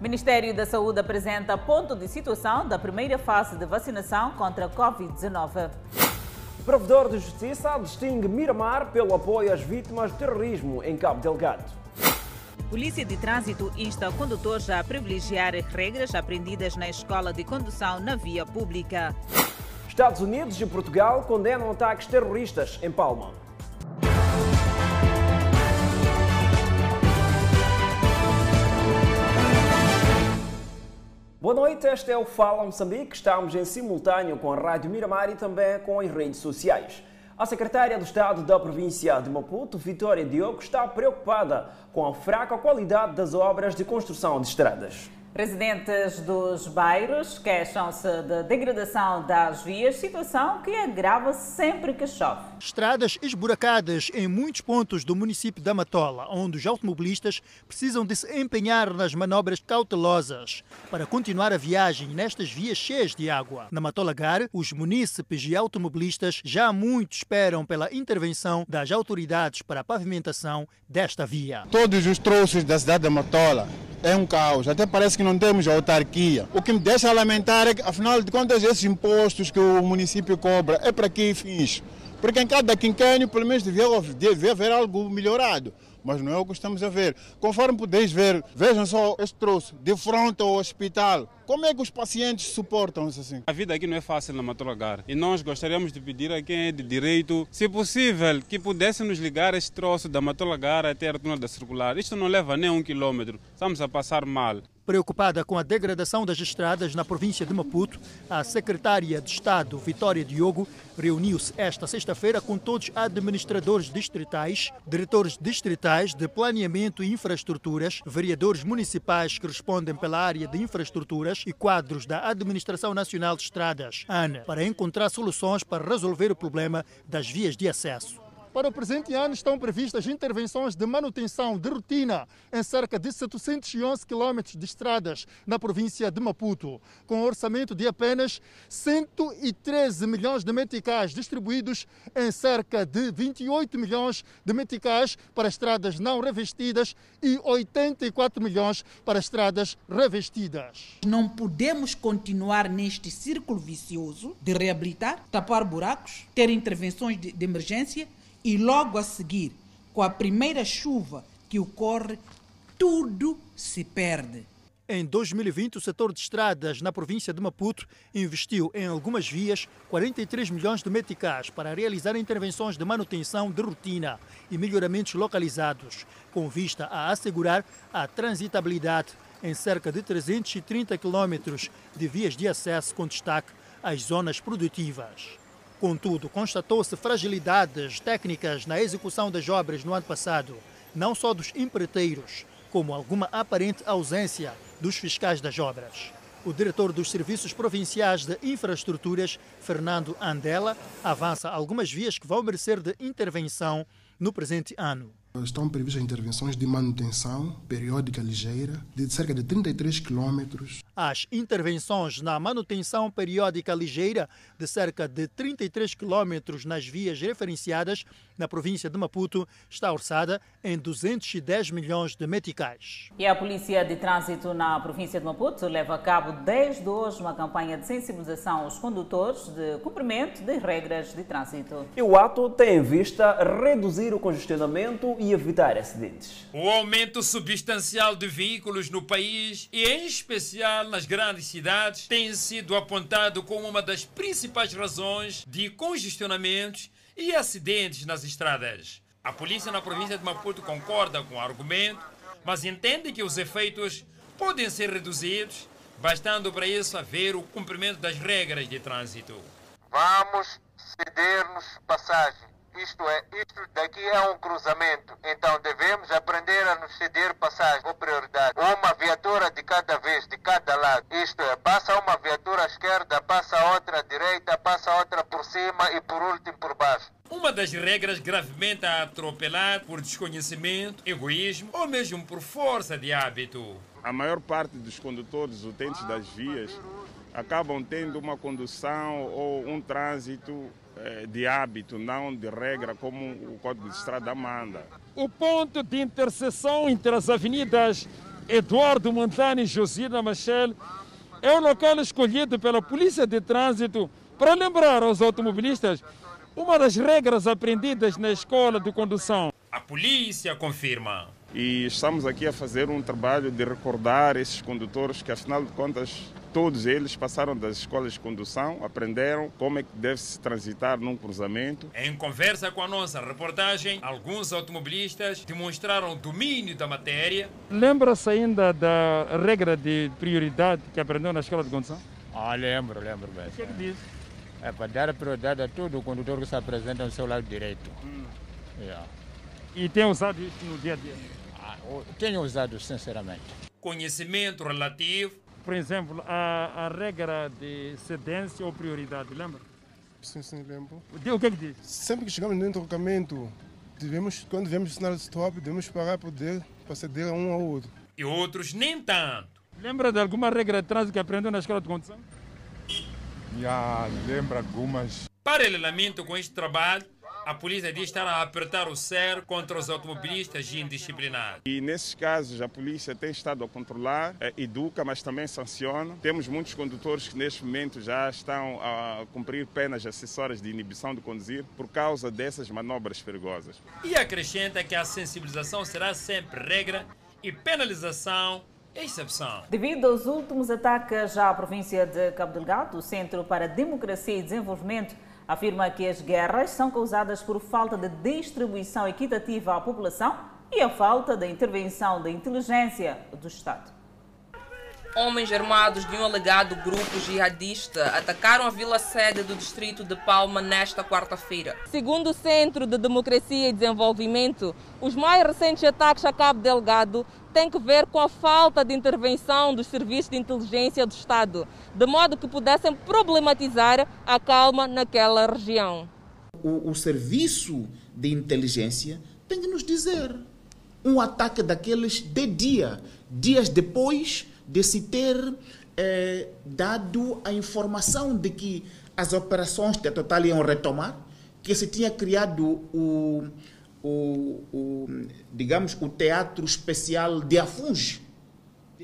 Ministério da Saúde apresenta ponto de situação da primeira fase de vacinação contra a Covid-19. Provedor de Justiça distingue Miramar pelo apoio às vítimas de terrorismo em Cabo Delgado. Polícia de Trânsito insta condutores a privilegiar regras aprendidas na escola de condução na via pública. Estados Unidos e Portugal condenam ataques terroristas em Palma. Boa noite, este é o Fala Moçambique. Estamos em simultâneo com a Rádio Miramar e também com as redes sociais. A secretária do Estado da província de Maputo, Vitória Diogo, está preocupada com a fraca qualidade das obras de construção de estradas. Residentes dos bairros queixam-se da degradação das vias, situação que agrava sempre que chove. Estradas esburacadas em muitos pontos do município da Matola, onde os automobilistas precisam de se empenhar nas manobras cautelosas para continuar a viagem nestas vias cheias de água. Na Matola Gar, os munícipes e automobilistas já muito esperam pela intervenção das autoridades para a pavimentação desta via. Todos os troços da cidade da Matola é um caos. Até parece que não temos autarquia. O que me deixa lamentar é que, afinal de contas, esses impostos que o município cobra é para que fins? Porque em cada quinquênio, pelo menos, devia, devia haver algo melhorado mas não é o que estamos a ver. Conforme podeis ver, vejam só este troço, de frente ao hospital. Como é que os pacientes suportam isso assim? A vida aqui não é fácil na Matulagar e nós gostaríamos de pedir a quem é de direito, se possível, que pudesse nos ligar este troço da Matulagar até a rotunda da circular. Isto não leva nem um quilômetro, estamos a passar mal. Preocupada com a degradação das estradas na província de Maputo, a secretária de Estado, Vitória Diogo, reuniu-se esta sexta-feira com todos os administradores distritais, diretores distritais de planeamento e infraestruturas, vereadores municipais que respondem pela área de infraestruturas e quadros da Administração Nacional de Estradas, ANA, para encontrar soluções para resolver o problema das vias de acesso. Para o presente ano estão previstas intervenções de manutenção de rotina em cerca de 711 quilômetros de estradas na província de Maputo, com um orçamento de apenas 113 milhões de meticais distribuídos em cerca de 28 milhões de meticais para estradas não revestidas e 84 milhões para estradas revestidas. Não podemos continuar neste círculo vicioso de reabilitar, tapar buracos, ter intervenções de, de emergência e logo a seguir, com a primeira chuva que ocorre, tudo se perde. Em 2020, o setor de estradas na província de Maputo investiu em algumas vias 43 milhões de meticais para realizar intervenções de manutenção de rotina e melhoramentos localizados, com vista a assegurar a transitabilidade em cerca de 330 quilômetros de vias de acesso com destaque às zonas produtivas. Contudo, constatou-se fragilidades técnicas na execução das obras no ano passado, não só dos empreiteiros, como alguma aparente ausência dos fiscais das obras. O diretor dos Serviços Provinciais de Infraestruturas, Fernando Andela, avança algumas vias que vão merecer de intervenção no presente ano. Estão previstas intervenções de manutenção periódica ligeira de cerca de 33 quilômetros. As intervenções na manutenção periódica ligeira de cerca de 33 quilômetros nas vias referenciadas na província de Maputo está orçada em 210 milhões de meticais. E a Polícia de Trânsito na província de Maputo leva a cabo desde hoje uma campanha de sensibilização aos condutores de cumprimento de regras de trânsito. E o ato tem em vista reduzir o congestionamento e evitar acidentes. O aumento substancial de veículos no país e em especial nas grandes cidades tem sido apontado como uma das principais razões de congestionamentos e acidentes nas estradas. A polícia na província de Maputo concorda com o argumento, mas entende que os efeitos podem ser reduzidos, bastando para isso haver o cumprimento das regras de trânsito. Vamos ceder-nos passagem isto é, isto daqui é um cruzamento. Então devemos aprender a nos ceder passagem ou prioridade. Uma viatura de cada vez, de cada lado. Isto é, passa uma viatura à esquerda, passa outra à direita, passa outra por cima e por último por baixo. Uma das regras gravemente a atropelar por desconhecimento, egoísmo ou mesmo por força de hábito. A maior parte dos condutores utentes das vias acabam tendo uma condução ou um trânsito de hábito, não de regra, como o Código de Estrada manda. O ponto de interseção entre as avenidas Eduardo Montani e Josina Machel é o local escolhido pela Polícia de Trânsito para lembrar aos automobilistas uma das regras aprendidas na escola de condução. A polícia confirma. E estamos aqui a fazer um trabalho de recordar esses condutores que, afinal de contas, todos eles passaram das escolas de condução, aprenderam como é que deve-se transitar num cruzamento. Em conversa com a nossa reportagem, alguns automobilistas demonstraram domínio da matéria. Lembra-se ainda da regra de prioridade que aprendeu na escola de condução? Ah, lembro, lembro bem. O que é que diz? É para dar prioridade a todo condutor que se apresenta no seu lado direito. Hum. Yeah. E tem usado isso no dia a dia? Tenho usado, sinceramente. Conhecimento relativo. Por exemplo, a, a regra de cedência ou prioridade, lembra? Sim, sim, lembro. O que é que diz? Sempre que chegamos no trocamento, devemos, quando vemos o sinal de stop, devemos parar para poder para ceder a um ao outro. E outros nem tanto. Lembra de alguma regra de trânsito que aprendeu na escola de condução? Já lembro algumas. Paralelamente com este trabalho, a polícia diz estar a apertar o cerco contra os automobilistas indisciplinados. E nesses casos a polícia tem estado a controlar, eh, educa, mas também sanciona. Temos muitos condutores que neste momento já estão a cumprir penas acessórias de inibição de conduzir por causa dessas manobras perigosas. E acrescenta que a sensibilização será sempre regra e penalização exceção. Devido aos últimos ataques à província de Cabo Delgado, o Centro para Democracia e Desenvolvimento afirma que as guerras são causadas por falta de distribuição equitativa à população e a falta da intervenção da inteligência do Estado. Homens armados de um alegado grupo jihadista atacaram a vila sede do distrito de Palma nesta quarta-feira. Segundo o Centro de Democracia e Desenvolvimento, os mais recentes ataques a Cabo Delgado têm que ver com a falta de intervenção dos serviços de inteligência do Estado, de modo que pudessem problematizar a calma naquela região. O, o serviço de inteligência tem que nos dizer um ataque daqueles de dia, dias depois de se ter eh, dado a informação de que as operações de Total iam retomar, que se tinha criado o, o, o digamos, o teatro especial de Afunge.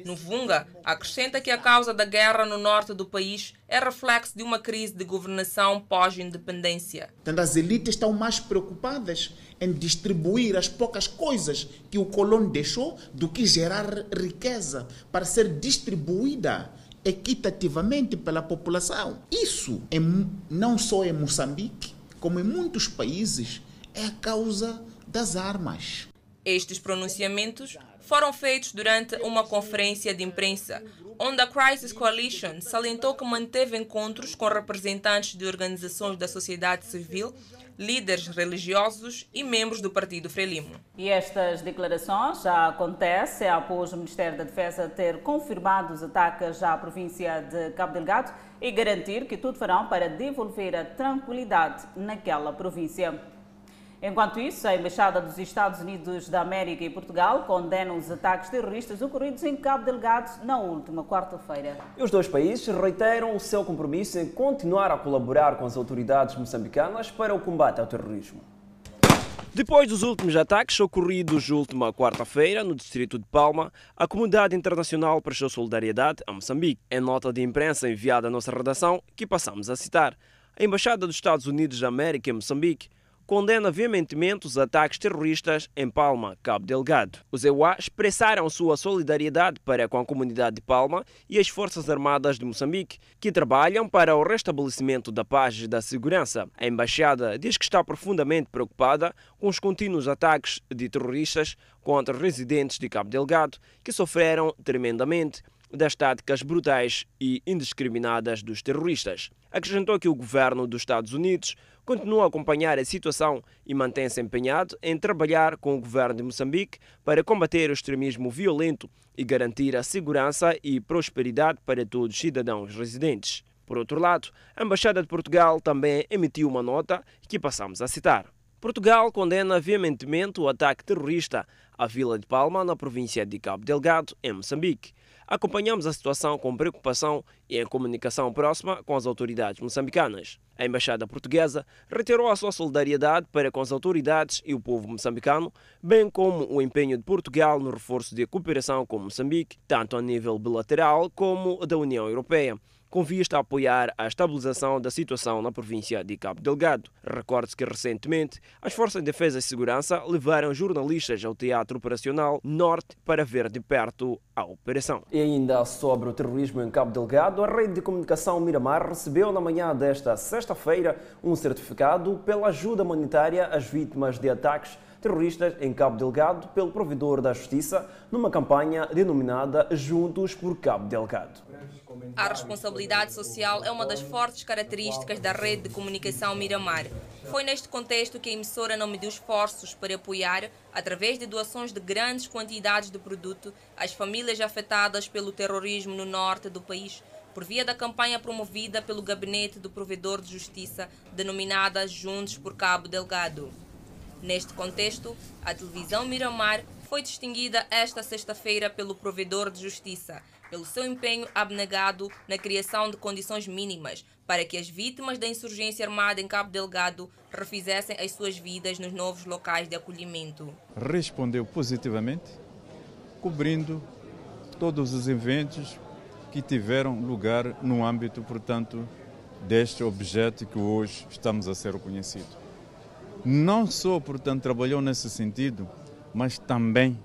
No Vunga, acrescenta que a causa da guerra no norte do país é reflexo de uma crise de governação pós-independência. Então, as elites estão mais preocupadas em distribuir as poucas coisas que o colono deixou do que gerar riqueza para ser distribuída equitativamente pela população. Isso, em, não só em Moçambique, como em muitos países, é a causa das armas. Estes pronunciamentos foram feitos durante uma conferência de imprensa, onde a Crisis Coalition salientou que manteve encontros com representantes de organizações da sociedade civil, líderes religiosos e membros do Partido Frelimo. E estas declarações já acontecem após o Ministério da Defesa ter confirmado os ataques à província de Cabo Delgado e garantir que tudo farão para devolver a tranquilidade naquela província. Enquanto isso, a Embaixada dos Estados Unidos da América e Portugal condenam os ataques terroristas ocorridos em Cabo Delgado na última quarta-feira. Os dois países reiteram o seu compromisso em continuar a colaborar com as autoridades moçambicanas para o combate ao terrorismo. Depois dos últimos ataques ocorridos na última quarta-feira no distrito de Palma, a comunidade internacional prestou solidariedade a Moçambique. Em nota de imprensa enviada à nossa redação, que passamos a citar, a Embaixada dos Estados Unidos da América em Moçambique condena veementemente os ataques terroristas em Palma, Cabo Delgado. Os EUA expressaram sua solidariedade para com a comunidade de Palma e as Forças Armadas de Moçambique, que trabalham para o restabelecimento da paz e da segurança. A embaixada diz que está profundamente preocupada com os contínuos ataques de terroristas contra residentes de Cabo Delgado, que sofreram tremendamente das táticas brutais e indiscriminadas dos terroristas. Acrescentou que o governo dos Estados Unidos continua a acompanhar a situação e mantém-se empenhado em trabalhar com o governo de Moçambique para combater o extremismo violento e garantir a segurança e prosperidade para todos os cidadãos residentes. Por outro lado, a Embaixada de Portugal também emitiu uma nota que passamos a citar. Portugal condena veementemente o ataque terrorista a Vila de Palma, na província de Cabo Delgado, em Moçambique. Acompanhamos a situação com preocupação e em comunicação próxima com as autoridades moçambicanas. A Embaixada Portuguesa reiterou a sua solidariedade para com as autoridades e o povo moçambicano, bem como o empenho de Portugal no reforço de cooperação com Moçambique, tanto a nível bilateral como da União Europeia com vista a apoiar a estabilização da situação na província de Cabo Delgado. Recorde-se que recentemente as Forças de Defesa e Segurança levaram jornalistas ao Teatro Operacional Norte para ver de perto a operação. E ainda sobre o terrorismo em Cabo Delgado, a rede de comunicação Miramar recebeu na manhã desta sexta-feira um certificado pela ajuda humanitária às vítimas de ataques terroristas em Cabo Delgado pelo provedor da Justiça numa campanha denominada Juntos por Cabo Delgado. A responsabilidade social é uma das fortes características da rede de comunicação Miramar. Foi neste contexto que a emissora não mediu esforços para apoiar, através de doações de grandes quantidades de produto, as famílias afetadas pelo terrorismo no norte do país, por via da campanha promovida pelo Gabinete do Provedor de Justiça, denominada Juntos por Cabo Delgado. Neste contexto, a televisão Miramar foi distinguida esta sexta-feira pelo Provedor de Justiça, pelo seu empenho abnegado na criação de condições mínimas para que as vítimas da insurgência armada em Cabo Delgado refizessem as suas vidas nos novos locais de acolhimento. Respondeu positivamente, cobrindo todos os eventos que tiveram lugar no âmbito, portanto, deste objeto que hoje estamos a ser reconhecido. Não só, portanto, trabalhou nesse sentido, mas também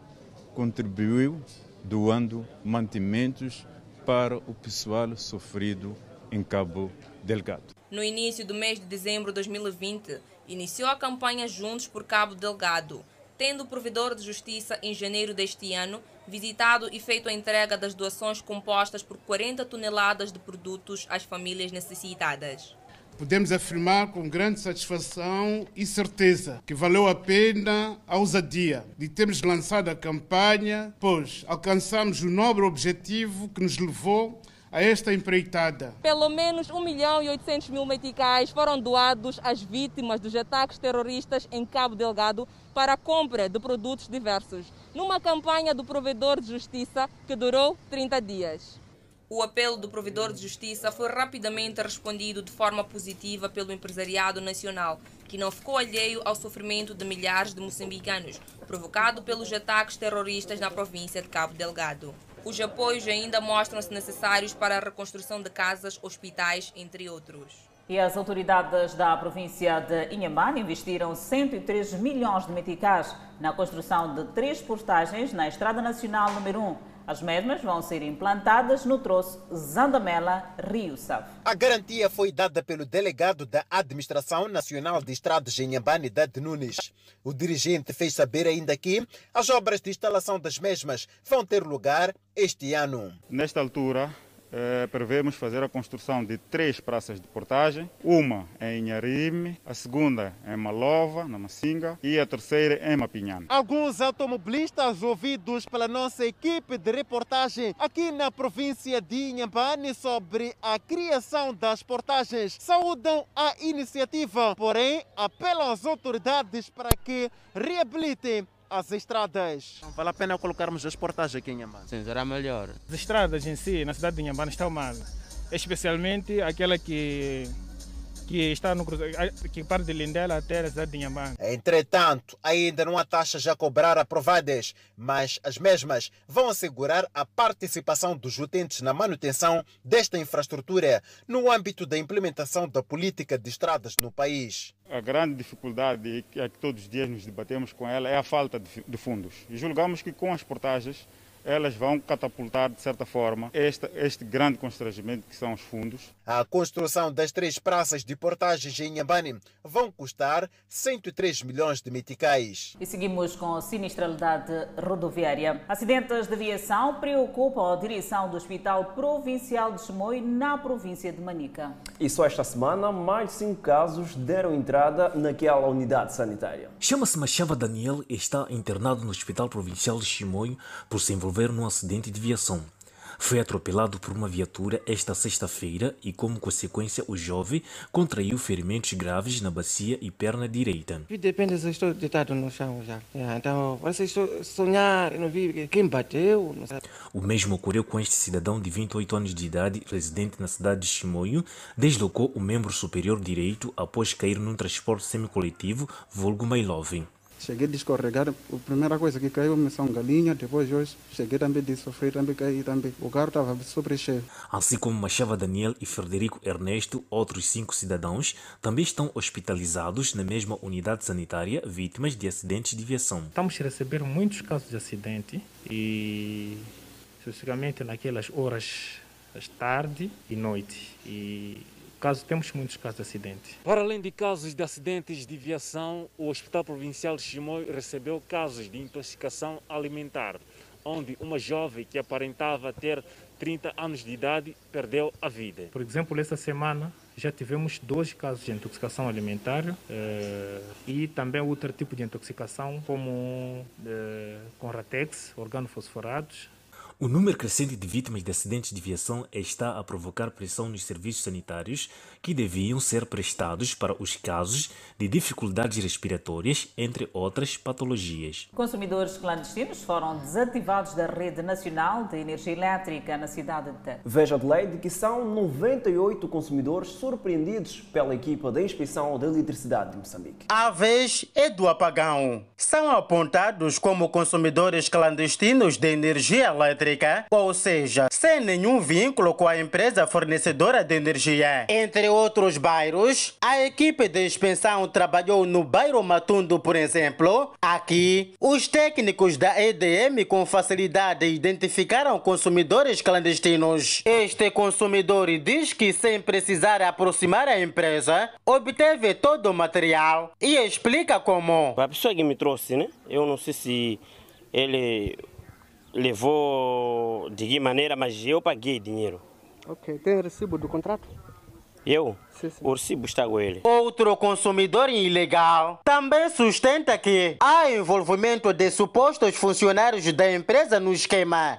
contribuiu doando mantimentos para o pessoal sofrido em Cabo Delgado. No início do mês de dezembro de 2020, iniciou a campanha Juntos por Cabo Delgado, tendo o provedor de justiça em janeiro deste ano visitado e feito a entrega das doações compostas por 40 toneladas de produtos às famílias necessitadas podemos afirmar com grande satisfação e certeza que valeu a pena a ousadia de termos lançado a campanha, pois alcançamos o nobre objetivo que nos levou a esta empreitada. Pelo menos 1 milhão e 800 mil meticais foram doados às vítimas dos ataques terroristas em Cabo Delgado para a compra de produtos diversos, numa campanha do provedor de justiça que durou 30 dias. O apelo do provedor de justiça foi rapidamente respondido de forma positiva pelo empresariado nacional, que não ficou alheio ao sofrimento de milhares de moçambicanos, provocado pelos ataques terroristas na província de Cabo Delgado. Os apoios ainda mostram-se necessários para a reconstrução de casas, hospitais, entre outros. E as autoridades da província de Inhambane investiram 103 milhões de meticais na construção de três postagens na Estrada Nacional número 1 as mesmas vão ser implantadas no troço Zandamela-Rio Save. A garantia foi dada pelo delegado da Administração Nacional de Estradas em Dade Nunes. O dirigente fez saber ainda que as obras de instalação das mesmas vão ter lugar este ano. Nesta altura, eh, prevemos fazer a construção de três praças de portagem, uma em Inharime, a segunda em Malova, na Massinga, e a terceira em Mapinhana. Alguns automobilistas ouvidos pela nossa equipe de reportagem aqui na província de Inhambane sobre a criação das portagens saúdam a iniciativa, porém apelam às autoridades para que reabilitem as estradas. Não vale a pena colocarmos as portagens aqui em Inhambane? Sim, será melhor. As estradas em si, na cidade de Inhambane, estão mal. Especialmente aquela que que está no que parte de Lindela até a cidade de Inhambane. Entretanto, ainda não há taxas a cobrar aprovadas, mas as mesmas vão assegurar a participação dos utentes na manutenção desta infraestrutura no âmbito da implementação da política de estradas no país. A grande dificuldade é que todos os dias nos debatemos com ela é a falta de fundos. E julgamos que com as portagens elas vão catapultar, de certa forma, este, este grande constrangimento que são os fundos. A construção das três praças de portagens em Inhambane vão custar 103 milhões de meticais. E seguimos com a sinistralidade rodoviária. Acidentes de aviação preocupam a direção do Hospital Provincial de Chimoio, na província de Manica. E só esta semana, mais de cinco casos deram entrada naquela unidade sanitária. Chama-se Machava Daniel e está internado no Hospital Provincial de Chimoio por se envolver envolver num acidente de viação. foi atropelado por uma viatura esta sexta-feira e, como consequência, o jovem contraiu ferimentos graves na bacia e perna direita. Depende se estou deitado no chão já. É, então, parece que sonhar, não vi quem bateu. O mesmo ocorreu com este cidadão de 28 anos de idade, residente na cidade de Chimoio, deslocou o membro superior direito após cair num transporte semicoletivo, vulgo Mailovin. Cheguei a descorregar, a primeira coisa que caiu me são galinha, depois hoje cheguei também de sofrer, também caí também. O carro estava super cheio. Assim como Machava Daniel e Frederico Ernesto, outros cinco cidadãos, também estão hospitalizados na mesma unidade sanitária, vítimas de acidentes de viação. Estamos a receber muitos casos de acidente e, especificamente naquelas horas tarde e noite. E caso, temos muitos casos de acidente. Para além de casos de acidentes de viação, o Hospital Provincial de Chimoio recebeu casos de intoxicação alimentar, onde uma jovem que aparentava ter 30 anos de idade perdeu a vida. Por exemplo, esta semana já tivemos dois casos de intoxicação alimentar eh, e também outro tipo de intoxicação, como eh, com ratex, organofosforados, o número crescente de vítimas de acidentes de viação está a provocar pressão nos serviços sanitários que deviam ser prestados para os casos de dificuldades respiratórias, entre outras patologias. Consumidores clandestinos foram desativados da rede nacional de energia elétrica na cidade de. Veja de lei que são 98 consumidores surpreendidos pela equipa da Inspeção da Eletricidade de Moçambique. A vez é do apagão. São apontados como consumidores clandestinos de energia elétrica ou seja, sem nenhum vínculo com a empresa fornecedora de energia. Entre outros bairros, a equipe de expensão trabalhou no bairro Matundo, por exemplo. Aqui, os técnicos da EDM com facilidade identificaram consumidores clandestinos. Este consumidor diz que, sem precisar aproximar a empresa, obteve todo o material e explica como. A pessoa que me trouxe, né? Eu não sei se ele levou de que maneira, mas eu paguei dinheiro. Ok, tem recibo do contrato? Eu? Ele. Outro consumidor ilegal também sustenta que há envolvimento de supostos funcionários da empresa no esquema.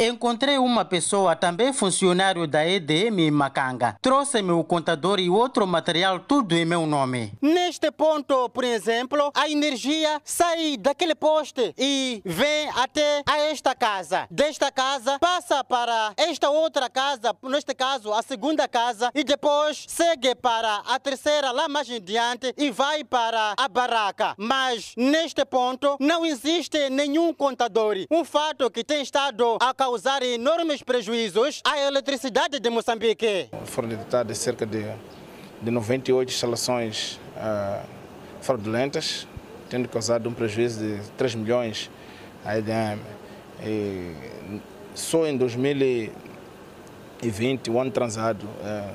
Encontrei uma pessoa, também funcionário da EDM em Macanga. Trouxe-me o contador e outro material, tudo em meu nome. Neste ponto, por exemplo, a energia sai daquele poste e vem até a esta casa. Desta casa, passa para esta outra casa, neste caso, a segunda casa, e depois segue para a terceira, lá mais adiante, e vai para a barraca. Mas neste ponto, não existe nenhum contador um fato que tem estado a causar enormes prejuízos à eletricidade de Moçambique. Foram detectadas cerca de, de 98 instalações uh, fraudulentas, tendo causado um prejuízo de 3 milhões à EDM. E só em 2020, o ano transado, uh,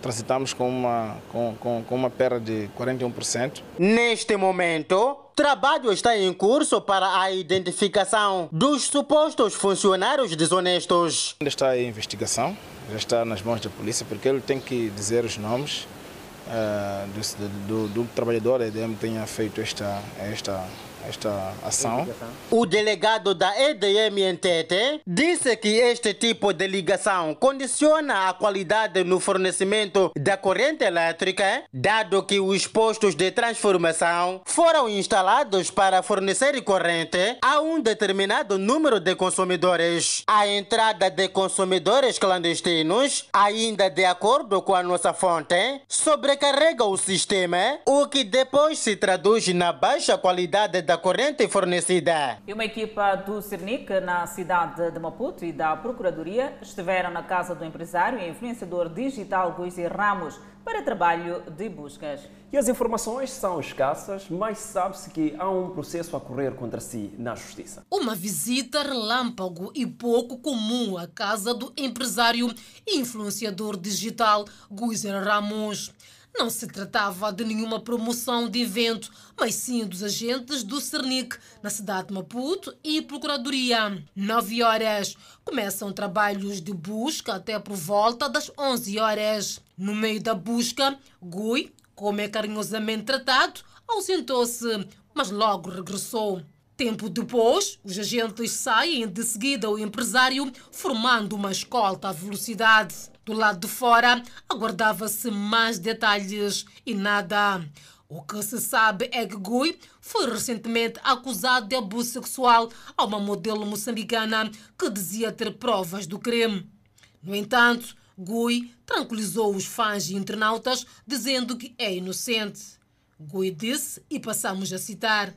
transitamos com uma, com, com, com uma perda de 41%. Neste momento, trabalho está em curso para a identificação dos supostos funcionários desonestos. Ainda está em investigação, já está nas mãos da polícia, porque ele tem que dizer os nomes uh, do, do, do, trabalhador EDM que tenha feito esta, esta esta ação. O delegado da EDM em Tete disse que este tipo de ligação condiciona a qualidade no fornecimento da corrente elétrica, dado que os postos de transformação foram instalados para fornecer corrente a um determinado número de consumidores. A entrada de consumidores clandestinos, ainda de acordo com a nossa fonte, sobrecarrega o sistema, o que depois se traduz na baixa qualidade da corrente fornecida. E uma equipa do Cernic na cidade de Maputo e da Procuradoria estiveram na casa do empresário e influenciador digital Guizi Ramos para trabalho de buscas. E as informações são escassas, mas sabe-se que há um processo a correr contra si na Justiça. Uma visita relâmpago e pouco comum à casa do empresário e influenciador digital Guizer Ramos. Não se tratava de nenhuma promoção de evento, mas sim dos agentes do Cernic na cidade de Maputo e Procuradoria. Nove horas. Começam trabalhos de busca até por volta das 11 horas. No meio da busca, Gui, como é carinhosamente tratado, ausentou-se, mas logo regressou. Tempo depois, os agentes saem de seguida ao empresário, formando uma escolta à velocidade. Do lado de fora, aguardava-se mais detalhes e nada. O que se sabe é que Gui foi recentemente acusado de abuso sexual a uma modelo moçambicana que dizia ter provas do crime. No entanto, Gui tranquilizou os fãs e internautas dizendo que é inocente. Gui disse, e passamos a citar: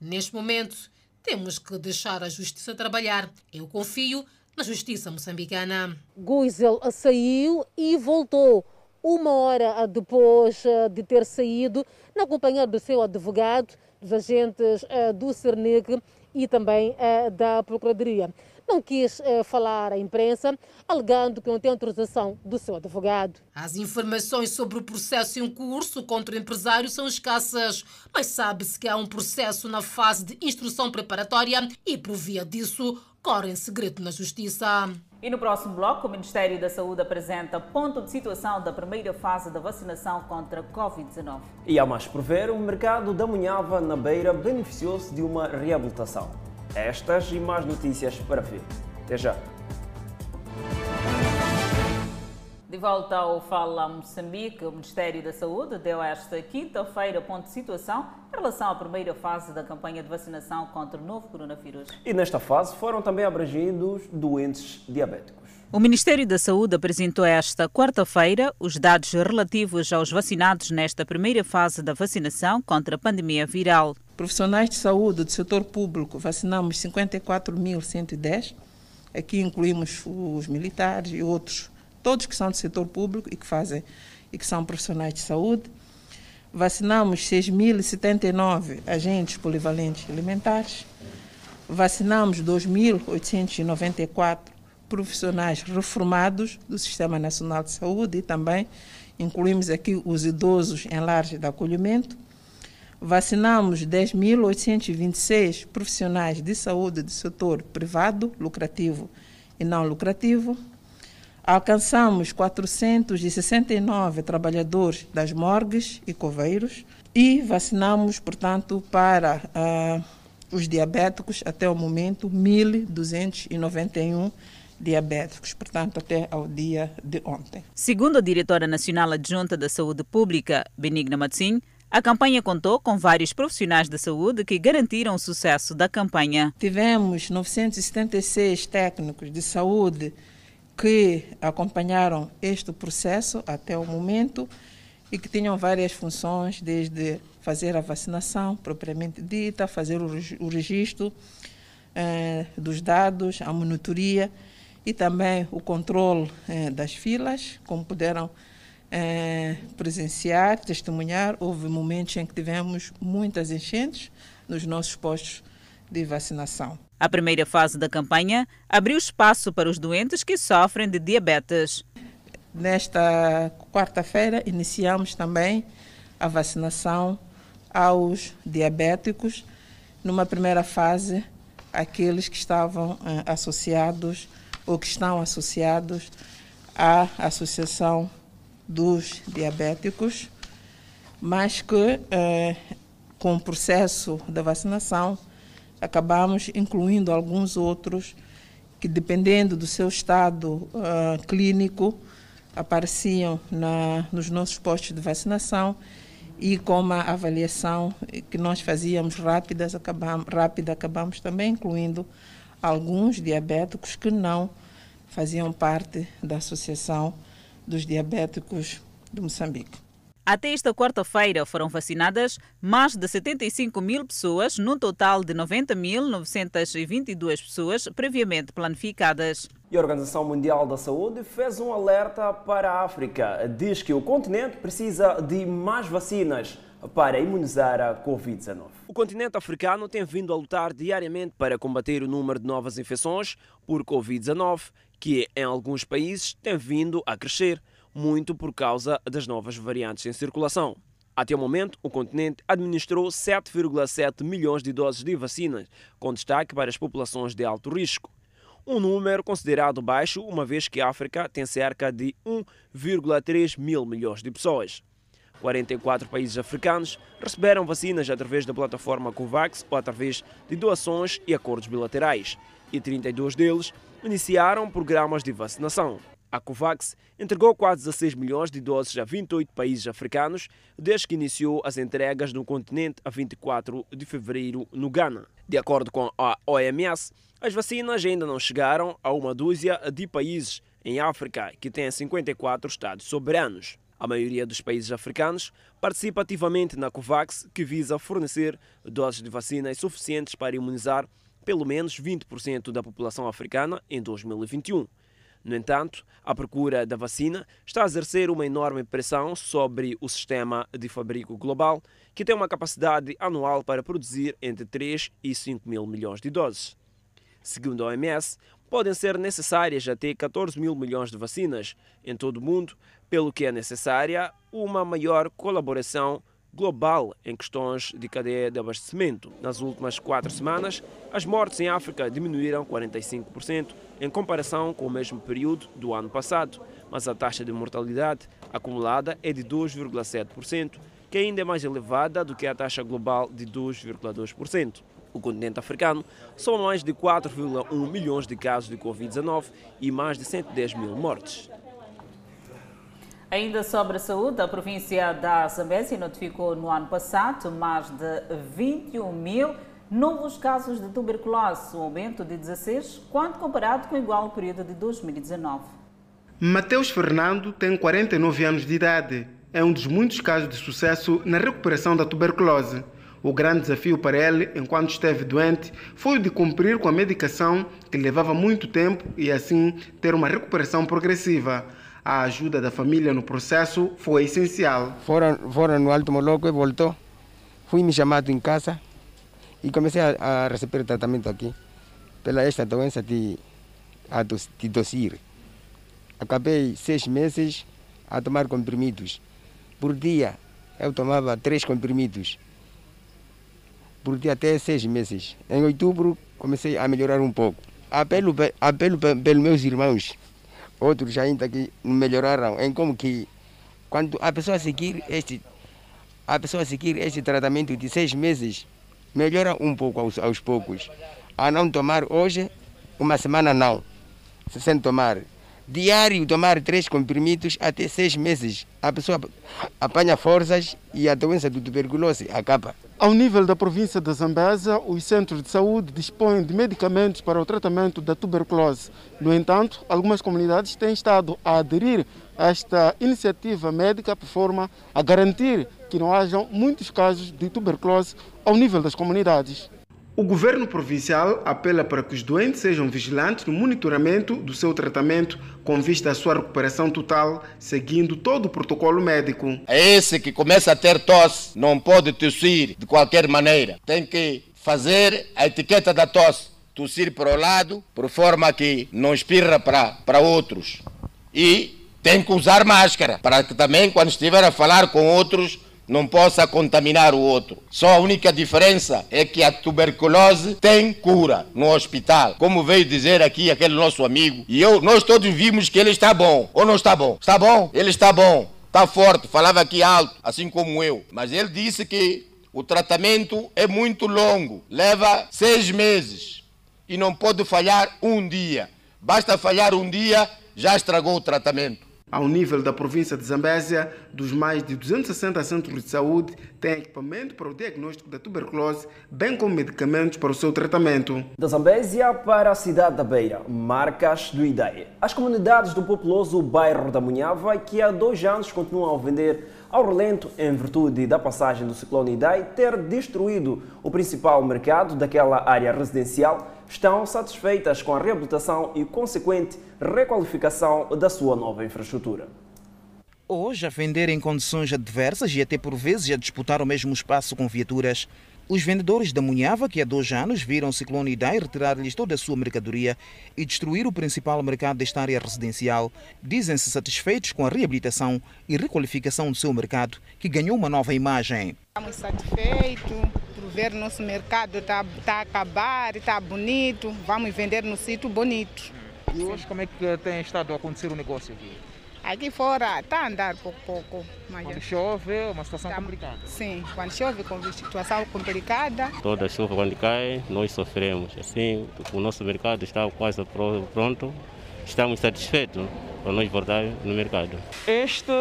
Neste momento, temos que deixar a justiça trabalhar. Eu confio na justiça moçambicana. Guizel saiu e voltou uma hora depois eh, de ter saído, na companhia do seu advogado, dos agentes eh, do Cernig e também eh, da Procuradoria não quis eh, falar à imprensa, alegando que não tem autorização do seu advogado. As informações sobre o processo em curso contra o empresário são escassas, mas sabe-se que há um processo na fase de instrução preparatória e, por via disso, corre em segredo na Justiça. E no próximo bloco, o Ministério da Saúde apresenta ponto de situação da primeira fase da vacinação contra a Covid-19. E há mais por ver, o mercado da Munhava na Beira beneficiou-se de uma reabilitação. Estas e mais notícias para ver. Até já. De volta ao Fala Moçambique, o Ministério da Saúde deu esta quinta-feira ponto de situação em relação à primeira fase da campanha de vacinação contra o novo coronavírus. E nesta fase foram também abrangidos doentes diabéticos. O Ministério da Saúde apresentou esta quarta-feira os dados relativos aos vacinados nesta primeira fase da vacinação contra a pandemia viral. Profissionais de saúde do setor público, vacinamos 54.110. Aqui incluímos os militares e outros, todos que são do setor público e que fazem e que são profissionais de saúde. Vacinamos 6.079 agentes polivalentes alimentares. Vacinamos 2.894 profissionais reformados do Sistema Nacional de Saúde e também incluímos aqui os idosos em lares de acolhimento Vacinamos 10.826 profissionais de saúde do setor privado, lucrativo e não lucrativo. Alcançamos 469 trabalhadores das morgues e coveiros e vacinamos, portanto, para uh, os diabéticos até o momento 1.291 diabéticos, portanto, até ao dia de ontem. Segundo a diretora nacional adjunta da Saúde Pública, Benigna Matsin, a campanha contou com vários profissionais da saúde que garantiram o sucesso da campanha. Tivemos 976 técnicos de saúde que acompanharam este processo até o momento e que tinham várias funções, desde fazer a vacinação propriamente dita, fazer o registro eh, dos dados, a monitoria e também o controle eh, das filas, como puderam é, presenciar, testemunhar. Houve momentos em que tivemos muitas enchentes nos nossos postos de vacinação. A primeira fase da campanha abriu espaço para os doentes que sofrem de diabetes. Nesta quarta-feira, iniciamos também a vacinação aos diabéticos. Numa primeira fase, aqueles que estavam eh, associados ou que estão associados à Associação dos diabéticos, mas que eh, com o processo da vacinação acabamos incluindo alguns outros que, dependendo do seu estado uh, clínico, apareciam na, nos nossos postos de vacinação e com uma avaliação que nós fazíamos rápidas, acabamos, rápida, acabamos também incluindo alguns diabéticos que não faziam parte da associação dos diabéticos de Moçambique. Até esta quarta-feira foram vacinadas mais de 75 mil pessoas, num total de 90.922 pessoas previamente planificadas. E a Organização Mundial da Saúde fez um alerta para a África. Diz que o continente precisa de mais vacinas para imunizar a Covid-19. O continente africano tem vindo a lutar diariamente para combater o número de novas infecções por Covid-19 que em alguns países tem vindo a crescer, muito por causa das novas variantes em circulação. Até o momento, o continente administrou 7,7 milhões de doses de vacinas, com destaque para as populações de alto risco. Um número considerado baixo, uma vez que a África tem cerca de 1,3 mil milhões de pessoas. 44 países africanos receberam vacinas através da plataforma COVAX ou através de doações e acordos bilaterais, e 32 deles iniciaram programas de vacinação. A COVAX entregou quase 16 milhões de doses a 28 países africanos desde que iniciou as entregas no continente a 24 de fevereiro no Ghana. De acordo com a OMS, as vacinas ainda não chegaram a uma dúzia de países em África, que tem 54 estados soberanos. A maioria dos países africanos participa ativamente na COVAX, que visa fornecer doses de vacinas suficientes para imunizar pelo menos 20% da população africana em 2021. No entanto, a procura da vacina está a exercer uma enorme pressão sobre o sistema de fabrico global, que tem uma capacidade anual para produzir entre 3 e 5 mil milhões de doses. Segundo a OMS, podem ser necessárias até 14 mil milhões de vacinas em todo o mundo, pelo que é necessária uma maior colaboração global em questões de cadeia de abastecimento. Nas últimas quatro semanas, as mortes em África diminuíram 45% em comparação com o mesmo período do ano passado, mas a taxa de mortalidade acumulada é de 2,7%, que ainda é mais elevada do que a taxa global de 2,2%. O continente africano são mais de 4,1 milhões de casos de Covid-19 e mais de 110 mil mortes. Ainda sobre a saúde, a província da Zambésia notificou no ano passado mais de 21 mil novos casos de tuberculose, um aumento de 16 quando comparado com o igual período de 2019. Mateus Fernando tem 49 anos de idade. É um dos muitos casos de sucesso na recuperação da tuberculose. O grande desafio para ele, enquanto esteve doente, foi o de cumprir com a medicação que levava muito tempo e assim ter uma recuperação progressiva. A ajuda da família no processo foi essencial. Fora, fora no Alto Moloco, voltou. Fui me chamado em casa e comecei a, a receber tratamento aqui pela esta doença de, de tossir. Acabei seis meses a tomar comprimidos. Por dia eu tomava três comprimidos. Por dia até seis meses. Em outubro comecei a melhorar um pouco. Apelo, apelo pelos meus irmãos outros ainda que melhoraram, em como que quando a pessoa seguir este a pessoa seguir este tratamento de seis meses melhora um pouco aos, aos poucos. A não tomar hoje, uma semana não, sem tomar. Diário tomar três comprimidos até seis meses. A pessoa apanha forças e a doença do tuberculose acaba. Ao nível da província da Zambésia, os centros de saúde dispõem de medicamentos para o tratamento da tuberculose. No entanto, algumas comunidades têm estado a aderir a esta iniciativa médica por forma a garantir que não hajam muitos casos de tuberculose ao nível das comunidades. O governo provincial apela para que os doentes sejam vigilantes no monitoramento do seu tratamento com vista à sua recuperação total, seguindo todo o protocolo médico. É esse que começa a ter tosse, não pode tossir de qualquer maneira. Tem que fazer a etiqueta da tosse, tossir para o lado, por forma que não espirra para, para outros. E tem que usar máscara, para que também, quando estiver a falar com outros, não possa contaminar o outro. Só a única diferença é que a tuberculose tem cura no hospital, como veio dizer aqui aquele nosso amigo. E eu, nós todos vimos que ele está bom. Ou não está bom? Está bom? Ele está bom. Está forte, falava aqui alto, assim como eu. Mas ele disse que o tratamento é muito longo, leva seis meses e não pode falhar um dia. Basta falhar um dia, já estragou o tratamento. Ao nível da província de Zambésia, dos mais de 260 centros de saúde têm equipamento para o diagnóstico da tuberculose, bem como medicamentos para o seu tratamento. Da Zambésia para a cidade da Beira, marcas do IDEI. As comunidades do populoso bairro da Munhava, que há dois anos continuam a vender ao relento em virtude da passagem do ciclone Idai ter destruído o principal mercado daquela área residencial, estão satisfeitas com a reabilitação e consequente requalificação da sua nova infraestrutura. Hoje, a vender em condições adversas e até por vezes a disputar o mesmo espaço com viaturas, os vendedores da Munhava, que há dois anos viram o ciclone Idai retirar-lhes toda a sua mercadoria e destruir o principal mercado desta área residencial, dizem-se satisfeitos com a reabilitação e requalificação do seu mercado, que ganhou uma nova imagem. Estamos satisfeitos ver nosso mercado está tá a acabar, está bonito, vamos vender no sítio bonito. E hoje como é que tem estado a acontecer o negócio aqui? Aqui fora está a andar pouco pouco. Mas Quando chove é uma situação Tá- complicada. Sim, quando chove com situação complicada. Toda a chuva quando cai, nós sofremos. Assim, o nosso mercado está quase pro- pronto. Estamos satisfeitos para nós voltar no mercado. Este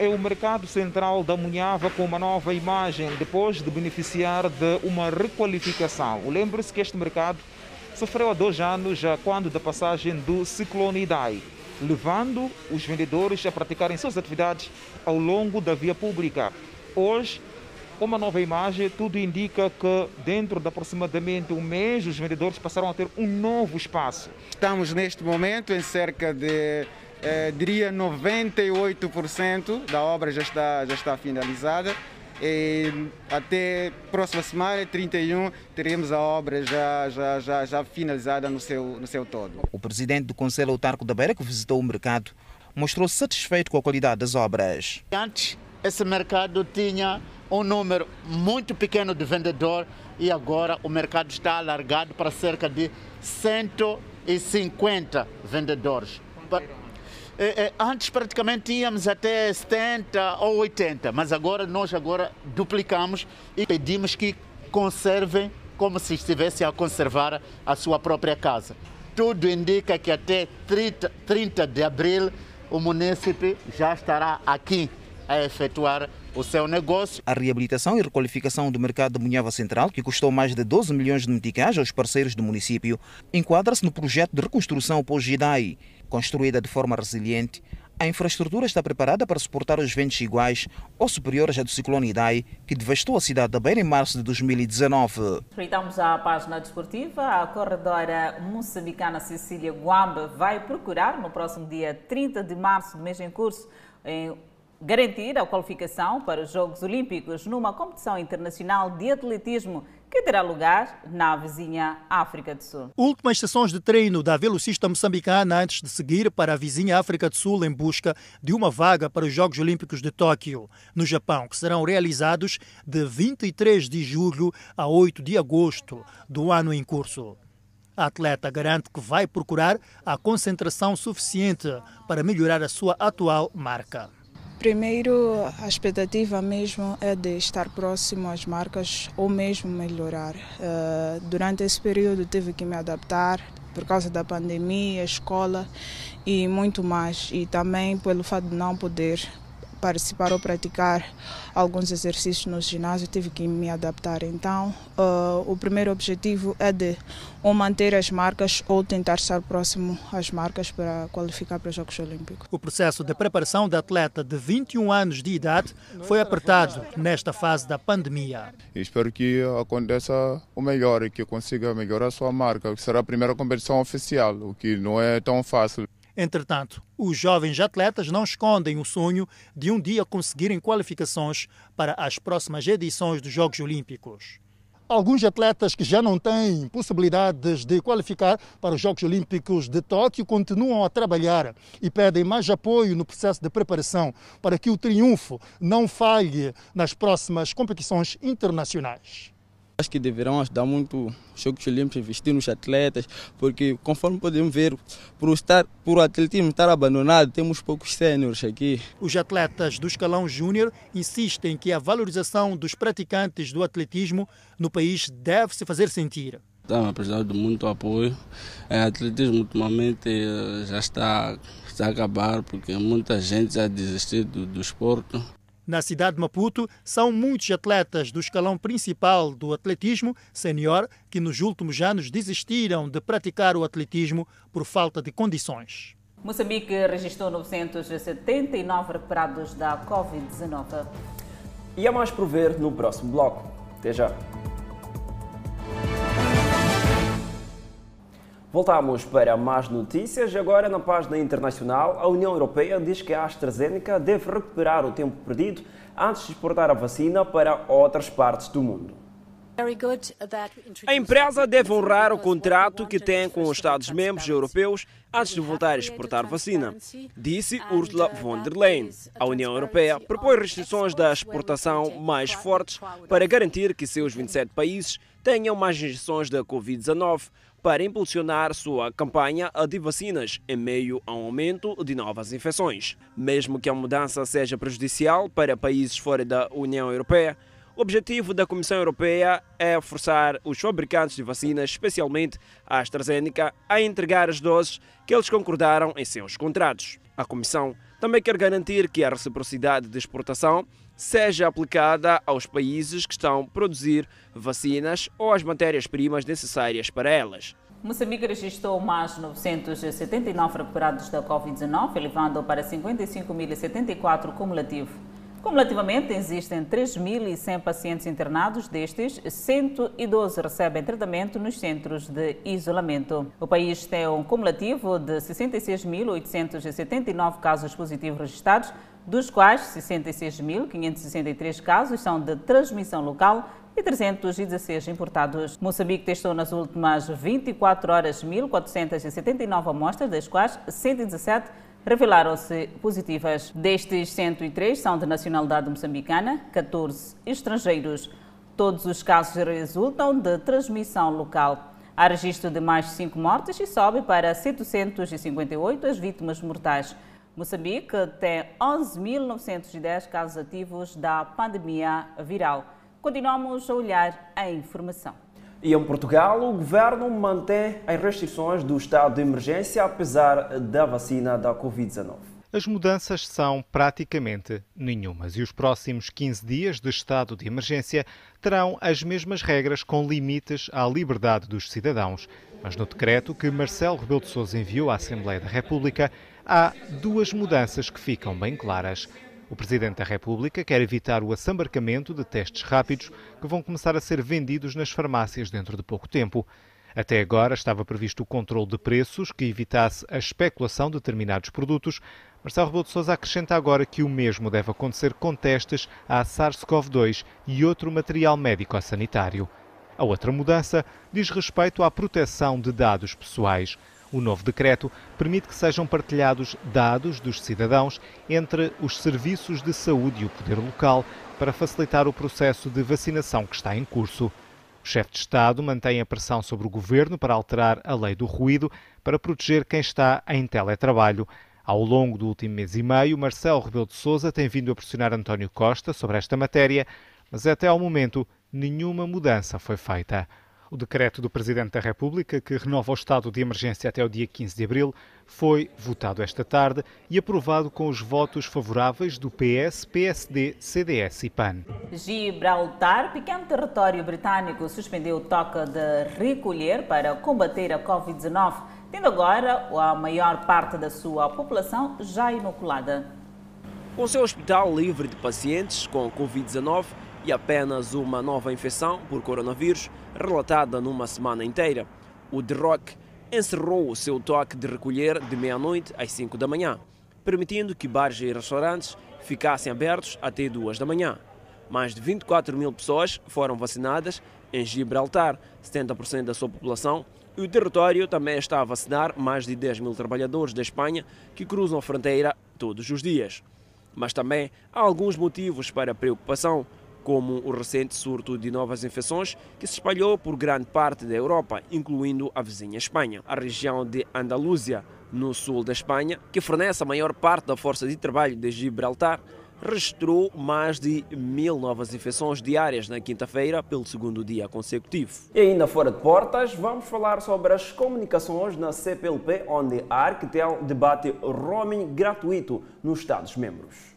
é o mercado central da Munhava com uma nova imagem, depois de beneficiar de uma requalificação. Lembre-se que este mercado sofreu há dois anos, já quando da passagem do ciclone Idai, levando os vendedores a praticarem suas atividades ao longo da via pública. Hoje, com uma nova imagem, tudo indica que dentro de aproximadamente um mês, os vendedores passaram a ter um novo espaço. Estamos neste momento em cerca de, eh, diria, 98% da obra já está, já está finalizada. E até próxima semana, 31, teremos a obra já, já, já, já finalizada no seu, no seu todo. O presidente do Conselho Autarco da Beira, que visitou o mercado, mostrou-se satisfeito com a qualidade das obras. Antes, esse mercado tinha um número muito pequeno de vendedor e agora o mercado está alargado para cerca de 150 vendedores. É, é, Antes praticamente íamos até 70 ou 80, mas agora nós agora duplicamos e pedimos que conservem como se estivessem a conservar a sua própria casa. Tudo indica que até 30, 30 de abril o munícipe já estará aqui a efetuar o seu negócio. A reabilitação e requalificação do mercado de Munhava Central, que custou mais de 12 milhões de meticais aos parceiros do município, enquadra-se no projeto de reconstrução pós-GIDAI. Construída de forma resiliente, a infraestrutura está preparada para suportar os ventos iguais ou superiores à do ciclone Idai, que devastou a cidade da Beira em março de 2019. Espreitamos à página desportiva. A corredora moçambicana Cecília Guamba vai procurar, no próximo dia 30 de março do mês em curso, em garantir a qualificação para os Jogos Olímpicos numa competição internacional de atletismo que terá lugar na vizinha África do Sul. Últimas sessões de treino da velocista moçambicana antes de seguir para a vizinha África do Sul em busca de uma vaga para os Jogos Olímpicos de Tóquio, no Japão, que serão realizados de 23 de julho a 8 de agosto do ano em curso. A atleta garante que vai procurar a concentração suficiente para melhorar a sua atual marca. Primeiro, a expectativa mesmo é de estar próximo às marcas ou mesmo melhorar. Eh, durante esse período tive que me adaptar por causa da pandemia, escola e muito mais. E também pelo fato de não poder participar ou praticar alguns exercícios no ginásio, tive que me adaptar. Então, eh, o primeiro objetivo é de ou manter as marcas ou tentar estar próximo às marcas para qualificar para os Jogos Olímpicos. O processo de preparação da atleta de 21 anos de idade foi apertado nesta fase da pandemia. Espero que aconteça o melhor e que consiga melhorar a sua marca, que será a primeira competição oficial, o que não é tão fácil. Entretanto, os jovens atletas não escondem o sonho de um dia conseguirem qualificações para as próximas edições dos Jogos Olímpicos. Alguns atletas que já não têm possibilidades de qualificar para os Jogos Olímpicos de Tóquio continuam a trabalhar e pedem mais apoio no processo de preparação para que o triunfo não falhe nas próximas competições internacionais. Acho que deverão ajudar muito os Jogos Olímpicos, investir nos atletas, porque conforme podemos ver, por, estar, por o atletismo estar abandonado, temos poucos sêniores aqui. Os atletas do escalão júnior insistem que a valorização dos praticantes do atletismo no país deve se fazer sentir. Estamos precisando de muito apoio. O atletismo ultimamente eh, já está, está a acabar porque muita gente já desistiu do, do esporte. Na cidade de Maputo, são muitos atletas do escalão principal do atletismo senior que nos últimos anos desistiram de praticar o atletismo por falta de condições. Moçambique registrou 979 recuperados da Covid-19. E há mais por ver no próximo bloco. Até já. Voltamos para mais notícias. Agora, na página internacional, a União Europeia diz que a AstraZeneca deve recuperar o tempo perdido antes de exportar a vacina para outras partes do mundo. A empresa deve honrar o contrato que tem com os Estados-membros europeus antes de voltar a exportar vacina, disse Ursula von der Leyen. A União Europeia propõe restrições da exportação mais fortes para garantir que seus 27 países tenham mais injeções da Covid-19 para impulsionar sua campanha de vacinas em meio a um aumento de novas infecções. Mesmo que a mudança seja prejudicial para países fora da União Europeia, o objetivo da Comissão Europeia é forçar os fabricantes de vacinas, especialmente a AstraZeneca, a entregar as doses que eles concordaram em seus contratos. A Comissão também quer garantir que a reciprocidade de exportação seja aplicada aos países que estão a produzir vacinas ou as matérias-primas necessárias para elas. Moçambique registrou mais 979 recuperados da Covid-19, elevando para 55.074 cumulativo. Cumulativamente, existem 3.100 pacientes internados, destes, 112 recebem tratamento nos centros de isolamento. O país tem um cumulativo de 66.879 casos positivos registrados, dos quais 66.563 casos são de transmissão local e 316 importados. Moçambique testou nas últimas 24 horas 1.479 amostras, das quais 117 revelaram-se positivas. Destes 103 são de nacionalidade moçambicana, 14 estrangeiros. Todos os casos resultam de transmissão local. Há registro de mais 5 mortes e sobe para 758 as vítimas mortais. Moçambique tem 11.910 casos ativos da pandemia viral. Continuamos a olhar a informação. E em Portugal, o governo mantém as restrições do estado de emergência apesar da vacina da Covid-19. As mudanças são praticamente nenhumas e os próximos 15 dias de estado de emergência terão as mesmas regras com limites à liberdade dos cidadãos. Mas no decreto que Marcelo Rebelo de Sousa enviou à Assembleia da República, há duas mudanças que ficam bem claras. O Presidente da República quer evitar o assambarcamento de testes rápidos que vão começar a ser vendidos nas farmácias dentro de pouco tempo. Até agora estava previsto o controle de preços que evitasse a especulação de determinados produtos. Marcelo Rebelo de Sousa acrescenta agora que o mesmo deve acontecer com testes à SARS-CoV-2 e outro material médico-sanitário. A outra mudança diz respeito à proteção de dados pessoais. O novo decreto permite que sejam partilhados dados dos cidadãos entre os serviços de saúde e o poder local para facilitar o processo de vacinação que está em curso. O chefe de Estado mantém a pressão sobre o governo para alterar a lei do ruído para proteger quem está em teletrabalho. Ao longo do último mês e meio, Marcelo Rebelo de Sousa tem vindo a pressionar António Costa sobre esta matéria, mas até ao momento nenhuma mudança foi feita. O decreto do Presidente da República, que renova o estado de emergência até o dia 15 de abril, foi votado esta tarde e aprovado com os votos favoráveis do PS, PSD, CDS e PAN. Gibraltar, pequeno território britânico, suspendeu o toque de recolher para combater a Covid-19, tendo agora a maior parte da sua população já inoculada. Com seu hospital livre de pacientes com Covid-19, e apenas uma nova infecção por coronavírus relatada numa semana inteira. O The Rock encerrou o seu toque de recolher de meia-noite às 5 da manhã, permitindo que bares e restaurantes ficassem abertos até 2 da manhã. Mais de 24 mil pessoas foram vacinadas em Gibraltar, 70% da sua população, e o território também está a vacinar mais de 10 mil trabalhadores da Espanha que cruzam a fronteira todos os dias. Mas também há alguns motivos para preocupação como o recente surto de novas infecções que se espalhou por grande parte da Europa, incluindo a vizinha Espanha. A região de Andaluzia, no sul da Espanha, que fornece a maior parte da força de trabalho de Gibraltar, registrou mais de mil novas infecções diárias na quinta-feira, pelo segundo dia consecutivo. E ainda fora de portas, vamos falar sobre as comunicações na CPLP, onde a Arquitel debate roaming gratuito nos Estados-membros.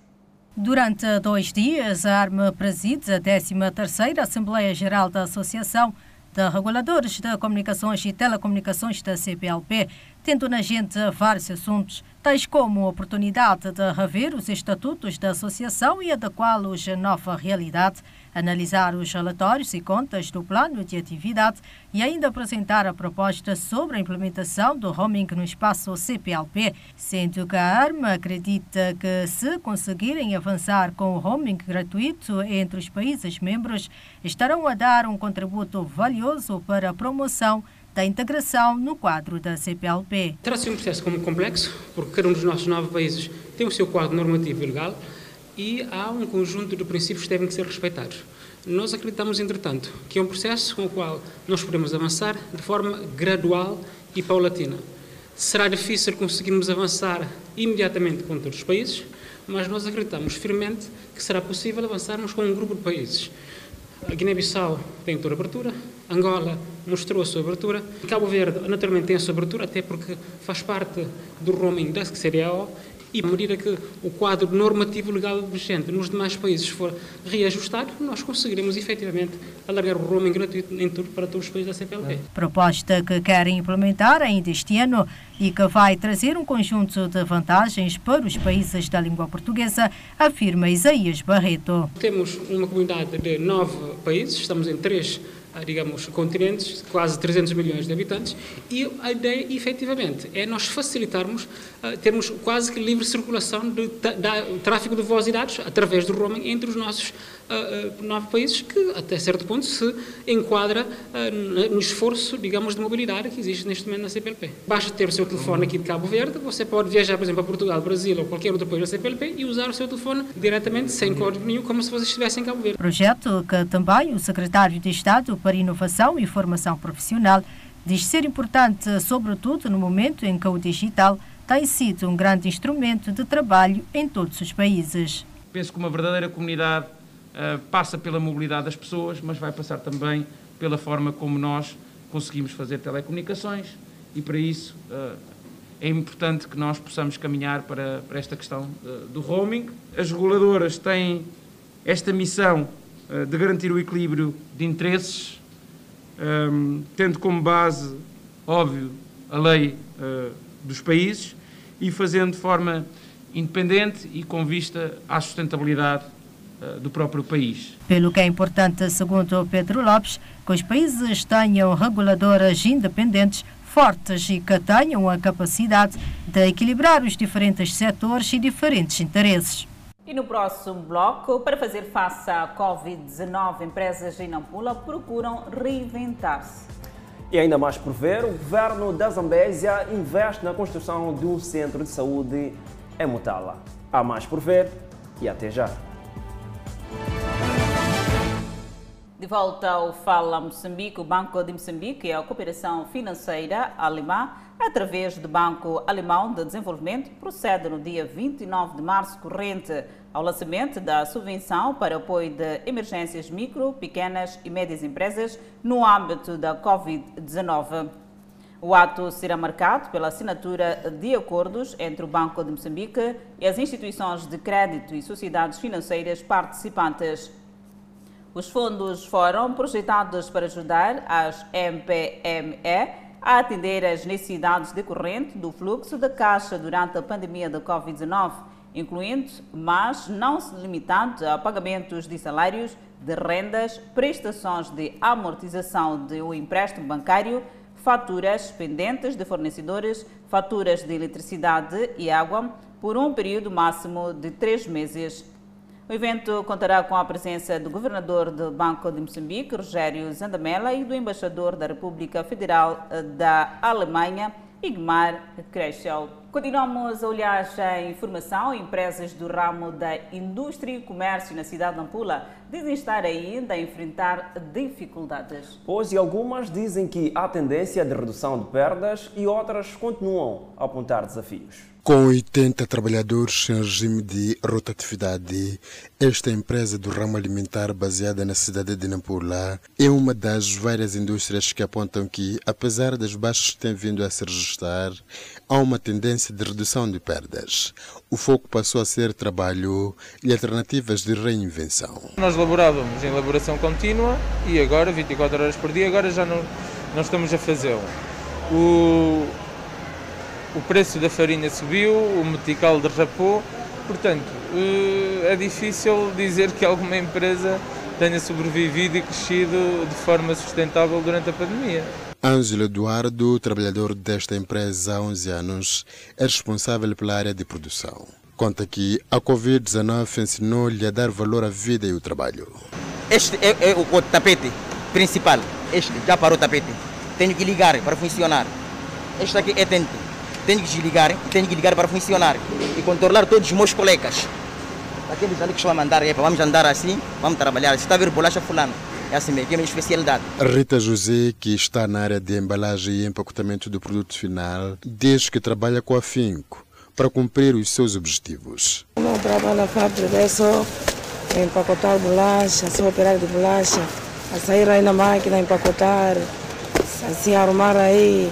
Durante dois dias, a ARME preside a 13ª Assembleia Geral da Associação de Reguladores de Comunicações e Telecomunicações da CPLP, tendo na gente vários assuntos, tais como a oportunidade de rever os estatutos da associação e adequá-los à nova realidade, analisar os relatórios e contas do plano de atividade e ainda apresentar a proposta sobre a implementação do roaming no espaço CPLP, sendo que a ARMA acredita que se conseguirem avançar com o roaming gratuito entre os países membros, estarão a dar um contributo valioso para a promoção da integração no quadro da CPLP. Terá sido um processo complexo, porque cada um dos nossos nove países tem o seu quadro normativo e legal, e há um conjunto de princípios que devem ser respeitados. Nós acreditamos, entretanto, que é um processo com o qual nós podemos avançar de forma gradual e paulatina. Será difícil conseguirmos avançar imediatamente com todos os países, mas nós acreditamos firmemente que será possível avançarmos com um grupo de países. A Guiné-Bissau tem toda a abertura, Angola mostrou a sua abertura, Cabo Verde naturalmente tem a sua abertura, até porque faz parte do roaming da CDAO e à medida que o quadro normativo legal vigente nos demais países for reajustado, nós conseguiremos efetivamente alargar o roaming gratuito em tudo para todos os países da CPLP. Proposta que querem implementar ainda este ano e que vai trazer um conjunto de vantagens para os países da língua portuguesa, afirma Isaías Barreto. Temos uma comunidade de nove países, estamos em três digamos, continentes, quase 300 milhões de habitantes, e a ideia, efetivamente, é nós facilitarmos, uh, termos quase que livre circulação de, de, tráfego de voz e dados através do roaming entre os nossos uh, nove países, que até certo ponto se enquadra no esforço, digamos, de mobilidade que existe neste momento na CPLP. Basta ter o seu telefone aqui de Cabo Verde, você pode viajar, por exemplo, a Portugal, Brasil ou qualquer outro país da CPLP e usar o seu telefone diretamente, sem código nenhum, como se você estivesse em Cabo Verde. Projeto que também o secretário de Estado para Inovação e Formação Profissional diz ser importante, sobretudo no momento em que o digital tem sido um grande instrumento de trabalho em todos os países. Penso que uma verdadeira comunidade uh, passa pela mobilidade das pessoas, mas vai passar também pela forma como nós conseguimos fazer telecomunicações e para isso uh, é importante que nós possamos caminhar para, para esta questão uh, do roaming. As reguladoras têm esta missão de garantir o equilíbrio de interesses um, tendo como base, óbvio, a lei dos países e fazendo de forma independente e com vista à sustentabilidade do próprio país. Pelo que é importante, segundo Pedro Lopes, que os países tenham reguladoras independentes fortes e que tenham a capacidade de equilibrar os diferentes setores e diferentes interesses. E no próximo bloco, para fazer face à Covid-19, empresas em Nampula procuram reinventar-se. E ainda mais por ver, o governo da Zambésia investe na construção de um centro de saúde em Mutala. Há mais por ver e até já. De volta ao Fala Moçambique, o Banco de Moçambique e a Cooperação Financeira Alemã através do Banco Alemão de Desenvolvimento, procede no dia 29 de março corrente ao lançamento da subvenção para apoio de emergências micro, pequenas e médias empresas no âmbito da Covid-19. O ato será marcado pela assinatura de acordos entre o Banco de Moçambique e as instituições de crédito e sociedades financeiras participantes. Os fundos foram projetados para ajudar as MPME a atender às necessidades decorrentes do fluxo da caixa durante a pandemia da Covid-19, incluindo, mas não se limitando a pagamentos de salários, de rendas, prestações de amortização de um empréstimo bancário, faturas pendentes de fornecedores, faturas de eletricidade e água, por um período máximo de três meses. O evento contará com a presença do governador do Banco de Moçambique, Rogério Zandamela, e do embaixador da República Federal eh, da Alemanha, Igmar Kreschel. Continuamos a olhar a informação. Empresas do ramo da indústria e comércio na cidade de Nampula dizem estar ainda a enfrentar dificuldades. Pois, e algumas dizem que há tendência de redução de perdas e outras continuam a apontar desafios. Com 80 trabalhadores em regime de rotatividade, esta empresa do ramo alimentar baseada na cidade de Nampula é uma das várias indústrias que apontam que, apesar das baixas que têm vindo a se registrar, há uma tendência de redução de perdas. O foco passou a ser trabalho e alternativas de reinvenção. Nós laborávamos em elaboração contínua e agora, 24 horas por dia, agora já não, não estamos a fazê-lo. O, o preço da farinha subiu, o metical derrapou, portanto, eh, é difícil dizer que alguma empresa tenha sobrevivido e crescido de forma sustentável durante a pandemia. Ângelo Eduardo, trabalhador desta empresa há 11 anos, é responsável pela área de produção. Conta que a Covid-19 ensinou-lhe a dar valor à vida e ao trabalho. Este é, é o tapete principal. Este já parou o tapete. Tenho que ligar para funcionar. Este aqui é tente tenho que desligar, tenho que ligar para funcionar e controlar todos os meus colegas. aqueles ali que estão a mandar, epa, vamos andar assim, vamos trabalhar. Se está a ver bolacha fulano, é assim mesmo, é a minha especialidade. Rita José, que está na área de embalagem e empacotamento do produto final, diz que trabalha com afinco para cumprir os seus objetivos. Não trabalho na fábrica, é só empacotar bolacha, só operar de bolacha, a sair aí na máquina, empacotar, assim arrumar aí,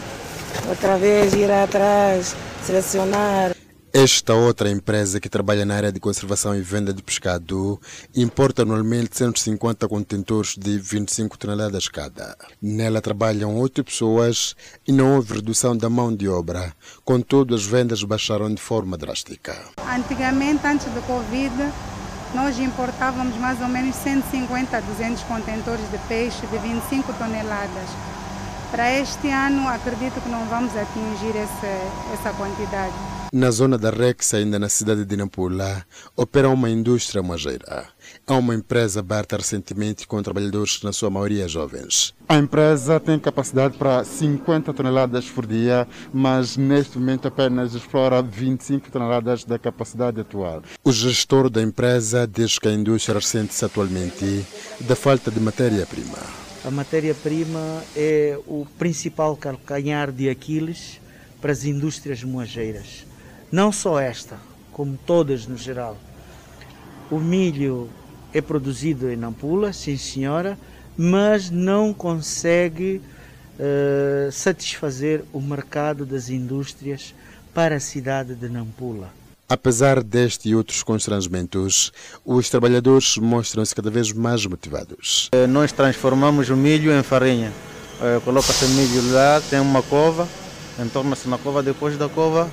outra vez ir atrás, selecionar. Esta outra empresa que trabalha na área de conservação e venda de pescado importa anualmente 150 contentores de 25 toneladas cada. Nela trabalham oito pessoas e não houve redução da mão de obra. Contudo, as vendas baixaram de forma drástica. Antigamente, antes do Covid, nós importávamos mais ou menos 150 a 200 contentores de peixe de 25 toneladas. Para este ano, acredito que não vamos atingir essa, essa quantidade. Na zona da Rex, ainda na cidade de Nampula, opera uma indústria mageira. É uma empresa aberta recentemente com trabalhadores, na sua maioria jovens. A empresa tem capacidade para 50 toneladas por dia, mas neste momento apenas explora 25 toneladas da capacidade atual. O gestor da empresa diz que a indústria ressente-se atualmente da falta de matéria-prima. A matéria-prima é o principal calcanhar de Aquiles para as indústrias moageiras. Não só esta, como todas no geral. O milho é produzido em Nampula, sim senhora, mas não consegue uh, satisfazer o mercado das indústrias para a cidade de Nampula. Apesar deste e outros constrangimentos, os trabalhadores mostram-se cada vez mais motivados. Nós transformamos o milho em farinha. Coloca-se milho lá, tem uma cova, entorna-se na cova, depois da cova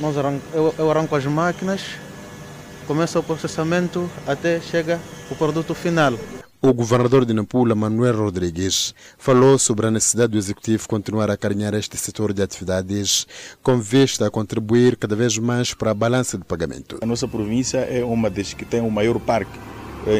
nós arranco, eu, eu arranco as máquinas, começa o processamento até chega o produto final. O governador de Nampula, Manuel Rodrigues, falou sobre a necessidade do executivo continuar a acarinhar este setor de atividades com vista a contribuir cada vez mais para a balança de pagamento. A nossa província é uma das que tem o maior parque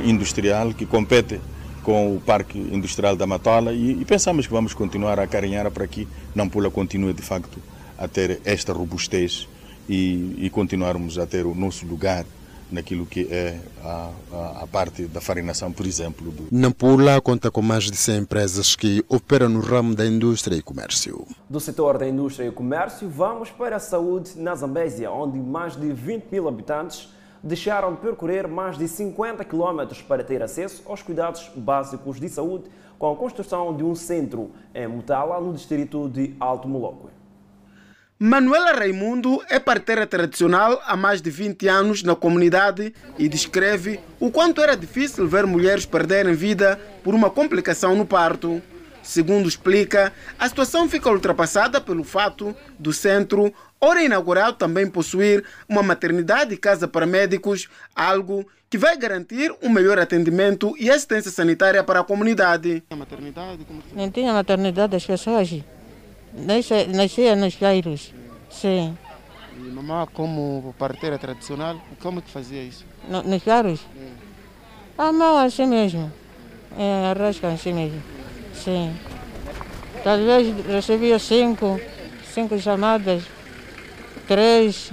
industrial que compete com o Parque Industrial da Matola e, e pensamos que vamos continuar a acarinhar para que Nampula continue de facto a ter esta robustez e, e, continuarmos a ter o nosso lugar naquilo que é a, a, a, parte da farinação, por exemplo. Do... Nampula conta com mais de 100 empresas que operam no ramo da indústria e comércio. Do setor da indústria e comércio, vamos para a saúde na Zambésia, onde mais de 20 mil habitantes deixaram de percorrer mais de 50 quilómetros para ter acesso aos cuidados básicos de saúde com a construção de um centro em Mutala, no distrito de Alto Moloco. Manuela Raimundo é parteira tradicional há mais de 20 anos na comunidade e descreve o quanto era difícil ver mulheres perderem vida por uma complicação no parto. Segundo explica, a situação fica ultrapassada pelo fato do centro, ora inaugurado, também possuir uma maternidade e casa para médicos, algo que vai garantir um melhor atendimento e assistência sanitária para a comunidade. Não tinha maternidade, as pessoas nascia nos Jairos, sim. E mamãe, como parteira tradicional, como que fazia isso? No, nos Jairos? É. A mão assim mesmo, é, arrasca assim mesmo, sim. Talvez recebia cinco, cinco chamadas, três,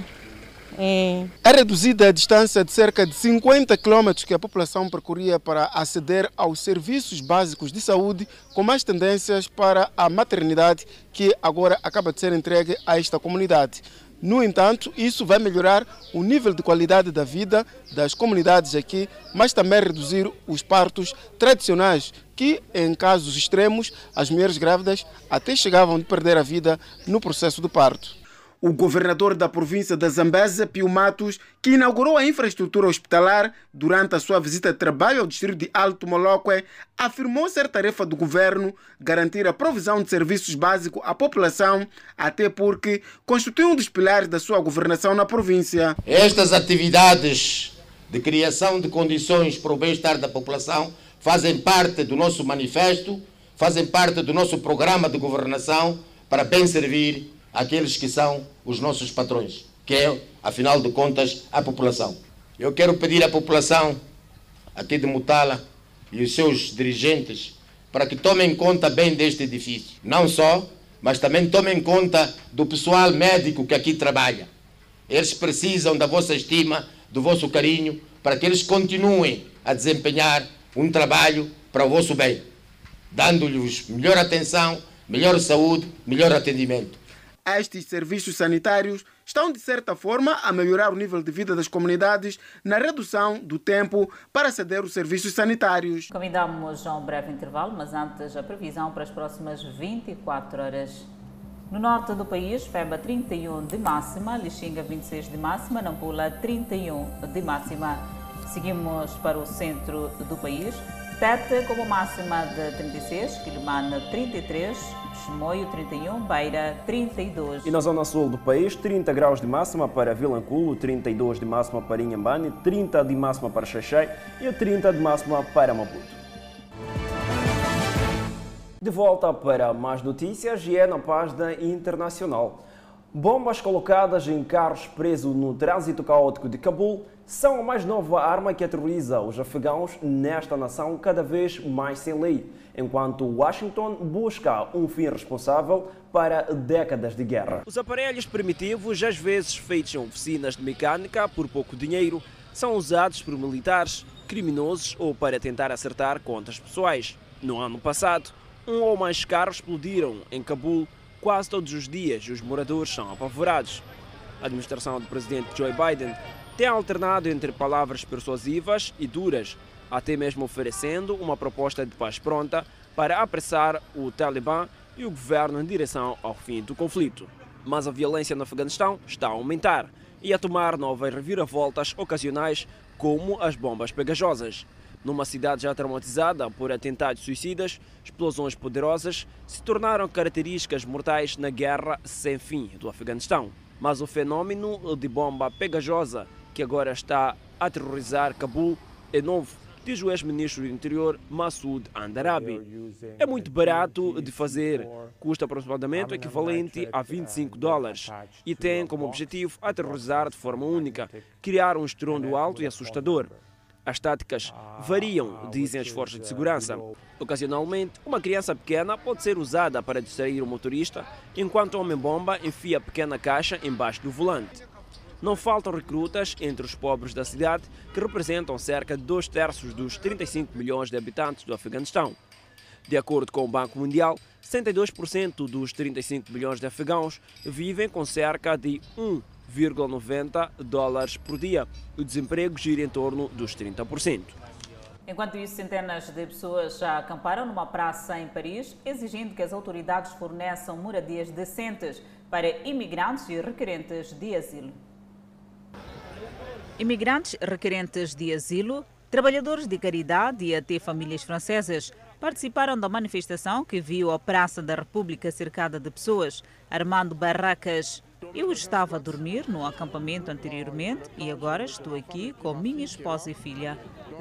é reduzida a distância de cerca de 50 quilômetros que a população percorria para aceder aos serviços básicos de saúde, com mais tendências para a maternidade, que agora acaba de ser entregue a esta comunidade. No entanto, isso vai melhorar o nível de qualidade da vida das comunidades aqui, mas também reduzir os partos tradicionais, que, em casos extremos, as mulheres grávidas até chegavam de perder a vida no processo do parto. O governador da província da Zambésia, Pio Matos, que inaugurou a infraestrutura hospitalar durante a sua visita de trabalho ao distrito de Alto Moloque, afirmou ser tarefa do governo garantir a provisão de serviços básicos à população, até porque constitui um dos pilares da sua governação na província. Estas atividades de criação de condições para o bem-estar da população fazem parte do nosso manifesto, fazem parte do nosso programa de governação para bem servir aqueles que são os nossos patrões, que é, afinal de contas, a população. Eu quero pedir à população aqui de Mutala e os seus dirigentes para que tomem conta bem deste edifício. Não só, mas também tomem conta do pessoal médico que aqui trabalha. Eles precisam da vossa estima, do vosso carinho, para que eles continuem a desempenhar um trabalho para o vosso bem, dando-lhes melhor atenção, melhor saúde, melhor atendimento. Estes serviços sanitários estão, de certa forma, a melhorar o nível de vida das comunidades na redução do tempo para aceder aos serviços sanitários. Convidamos a um breve intervalo, mas antes a previsão para as próximas 24 horas. No norte do país, Pemba 31 de máxima, Lixinga 26 de máxima, Nampula 31 de máxima. Seguimos para o centro do país, Tete como máxima de 36, Quilomane 33, Chimoio 31, Beira 32. E na zona sul do país, 30 graus de máxima para Vilanculo, 32 de máxima para Inhambane, 30 de máxima para Xaxai e 30 de máxima para Maputo. De volta para mais notícias e é na página internacional. Bombas colocadas em carros presos no trânsito caótico de Cabul são a mais nova arma que aterroriza os afegãos nesta nação cada vez mais sem lei, enquanto Washington busca um fim responsável para décadas de guerra. Os aparelhos primitivos, às vezes feitos em oficinas de mecânica por pouco dinheiro, são usados por militares, criminosos ou para tentar acertar contas pessoais. No ano passado, um ou mais carros explodiram em Cabul quase todos os dias e os moradores são apavorados. A administração do presidente Joe Biden tem alternado entre palavras persuasivas e duras, até mesmo oferecendo uma proposta de paz pronta para apressar o Talibã e o governo em direção ao fim do conflito. Mas a violência no Afeganistão está a aumentar e a tomar novas reviravoltas ocasionais, como as bombas pegajosas. Numa cidade já traumatizada por atentados suicidas, explosões poderosas se tornaram características mortais na guerra sem fim do Afeganistão. Mas o fenômeno de bomba pegajosa que agora está a aterrorizar Cabul é novo, diz o ex-ministro do Interior Massoud Andarabi. É muito barato de fazer, custa aproximadamente o equivalente a 25 dólares e tem como objetivo aterrorizar de forma única, criar um estrondo alto e assustador. As táticas variam, dizem as forças de segurança. Ocasionalmente, uma criança pequena pode ser usada para distrair o motorista, enquanto o homem-bomba enfia a pequena caixa embaixo do volante. Não faltam recrutas entre os pobres da cidade, que representam cerca de dois terços dos 35 milhões de habitantes do Afeganistão. De acordo com o Banco Mundial, 62% dos 35 milhões de afegãos vivem com cerca de 1,90 dólares por dia. O desemprego gira em torno dos 30%. Enquanto isso, centenas de pessoas já acamparam numa praça em Paris, exigindo que as autoridades forneçam moradias decentes para imigrantes e requerentes de asilo. Imigrantes requerentes de asilo, trabalhadores de caridade e até famílias francesas participaram da manifestação que viu a Praça da República cercada de pessoas, armando barracas. Eu estava a dormir no acampamento anteriormente e agora estou aqui com minha esposa e filha.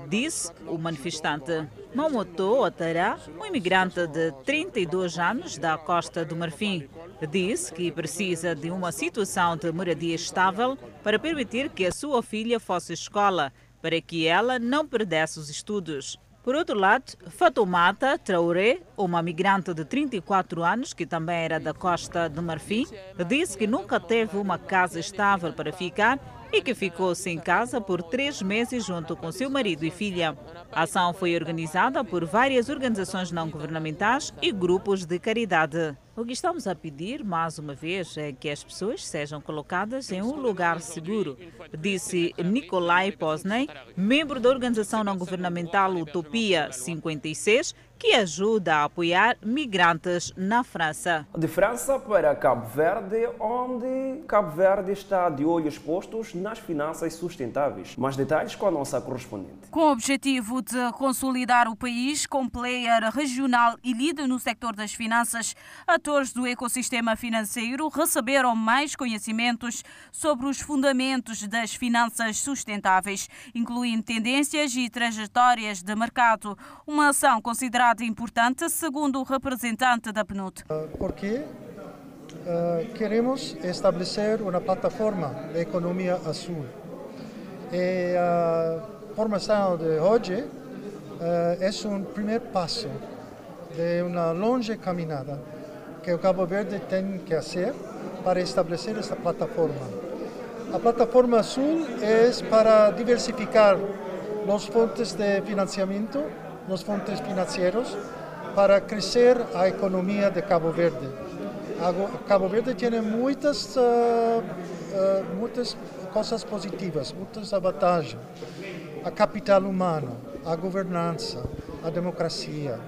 Disse o manifestante. Mamoto Otara, um imigrante de 32 anos da Costa do Marfim, disse que precisa de uma situação de moradia estável para permitir que a sua filha fosse escola, para que ela não perdesse os estudos. Por outro lado, Fatoumata Traoré, uma migrante de 34 anos que também era da Costa do Marfim, disse que nunca teve uma casa estável para ficar e que ficou sem casa por três meses junto com seu marido e filha. A ação foi organizada por várias organizações não governamentais e grupos de caridade. O que estamos a pedir, mais uma vez, é que as pessoas sejam colocadas em um lugar seguro, disse Nikolai Posney, membro da organização não governamental Utopia 56, que ajuda a apoiar migrantes na França. De França para Cabo Verde, onde Cabo Verde está de olhos postos nas finanças sustentáveis. Mais detalhes com a nossa correspondente. Com o objetivo de consolidar o país como player regional e líder no sector das finanças, atores do ecossistema financeiro receberam mais conhecimentos sobre os fundamentos das finanças sustentáveis, incluindo tendências e trajetórias de mercado. Uma ação considerada importante, segundo o representante da PNUD. Porque uh, queremos estabelecer uma plataforma de economia azul. E a formação de hoje uh, é um primeiro passo de uma longa caminhada que o Cabo Verde tem que fazer para estabelecer essa plataforma. A plataforma azul é para diversificar as fontes de financiamento, as fontes financeiras, para crescer a economia de Cabo Verde. Cabo Verde tem muitas, uh, uh, muitas coisas positivas, muitas vantagens. A capital humano, a governança, a democracia.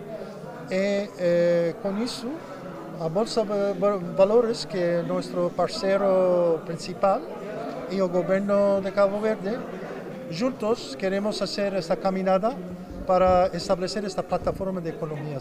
E, e com isso, a Bolsa Valores, que é nosso parceiro principal, e o governo de Cabo Verde, juntos queremos fazer esta caminhada para estabelecer esta plataforma de economia.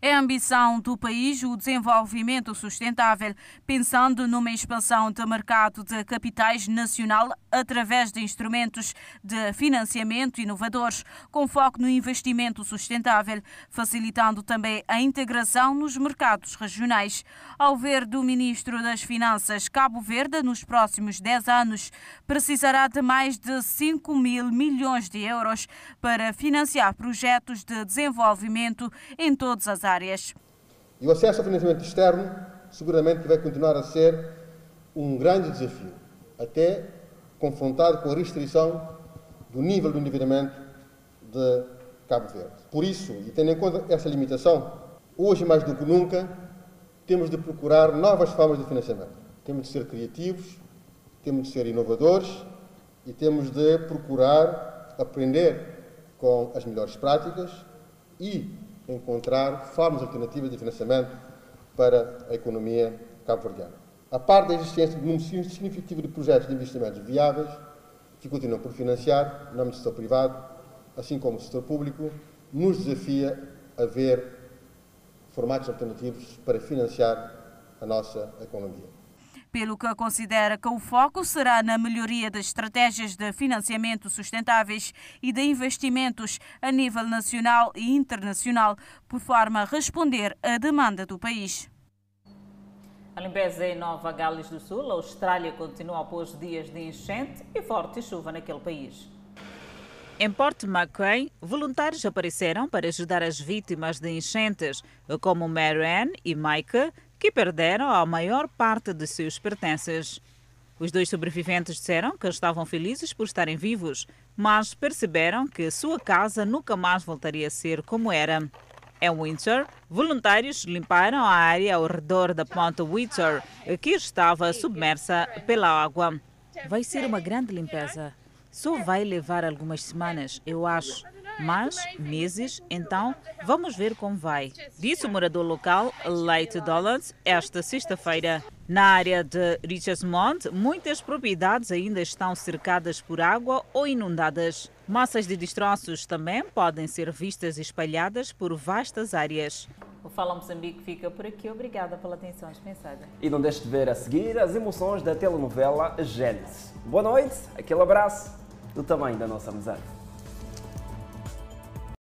É a ambição do país o desenvolvimento sustentável, pensando numa expansão do mercado de capitais nacional através de instrumentos de financiamento inovadores, com foco no investimento sustentável, facilitando também a integração nos mercados regionais. Ao ver do Ministro das Finanças, Cabo Verde, nos próximos 10 anos, precisará de mais de 5 mil milhões de euros para financiar projetos de desenvolvimento em todas as áreas. E o acesso ao financiamento externo seguramente vai continuar a ser um grande desafio, até confrontado com a restrição do nível do endividamento de Cabo Verde. Por isso, e tendo em conta essa limitação, hoje mais do que nunca, temos de procurar novas formas de financiamento. Temos de ser criativos, temos de ser inovadores e temos de procurar aprender com as melhores práticas e encontrar formas alternativas de financiamento para a economia cabo-verdiana. A par da existência de um número significativo de projetos de investimentos viáveis que continuam por financiar no âmbito do setor privado, assim como o setor público, nos desafia a ver formatos alternativos para financiar a nossa economia pelo que considera que o foco será na melhoria das estratégias de financiamento sustentáveis e de investimentos a nível nacional e internacional, por forma a responder à demanda do país. A limpeza em Nova Gales do Sul, a Austrália continua após dias de enchente e forte chuva naquele país. Em Port McQueen, voluntários apareceram para ajudar as vítimas de enchentes, como Marianne e Mike, que perderam a maior parte de seus pertences. Os dois sobreviventes disseram que estavam felizes por estarem vivos, mas perceberam que sua casa nunca mais voltaria a ser como era. Em Windsor, voluntários limparam a área ao redor da ponte Windsor, que estava submersa pela água. Vai ser uma grande limpeza. Só vai levar algumas semanas, eu acho mas meses, então vamos ver como vai. Disse o morador local, Leite Dollars, esta sexta-feira. Na área de Richardsmond, muitas propriedades ainda estão cercadas por água ou inundadas. Massas de destroços também podem ser vistas espalhadas por vastas áreas. O Fala Moçambique fica por aqui. Obrigada pela atenção dispensada. E não deixe de ver a seguir as emoções da telenovela Gênesis. Boa noite, aquele abraço do tamanho da nossa amizade.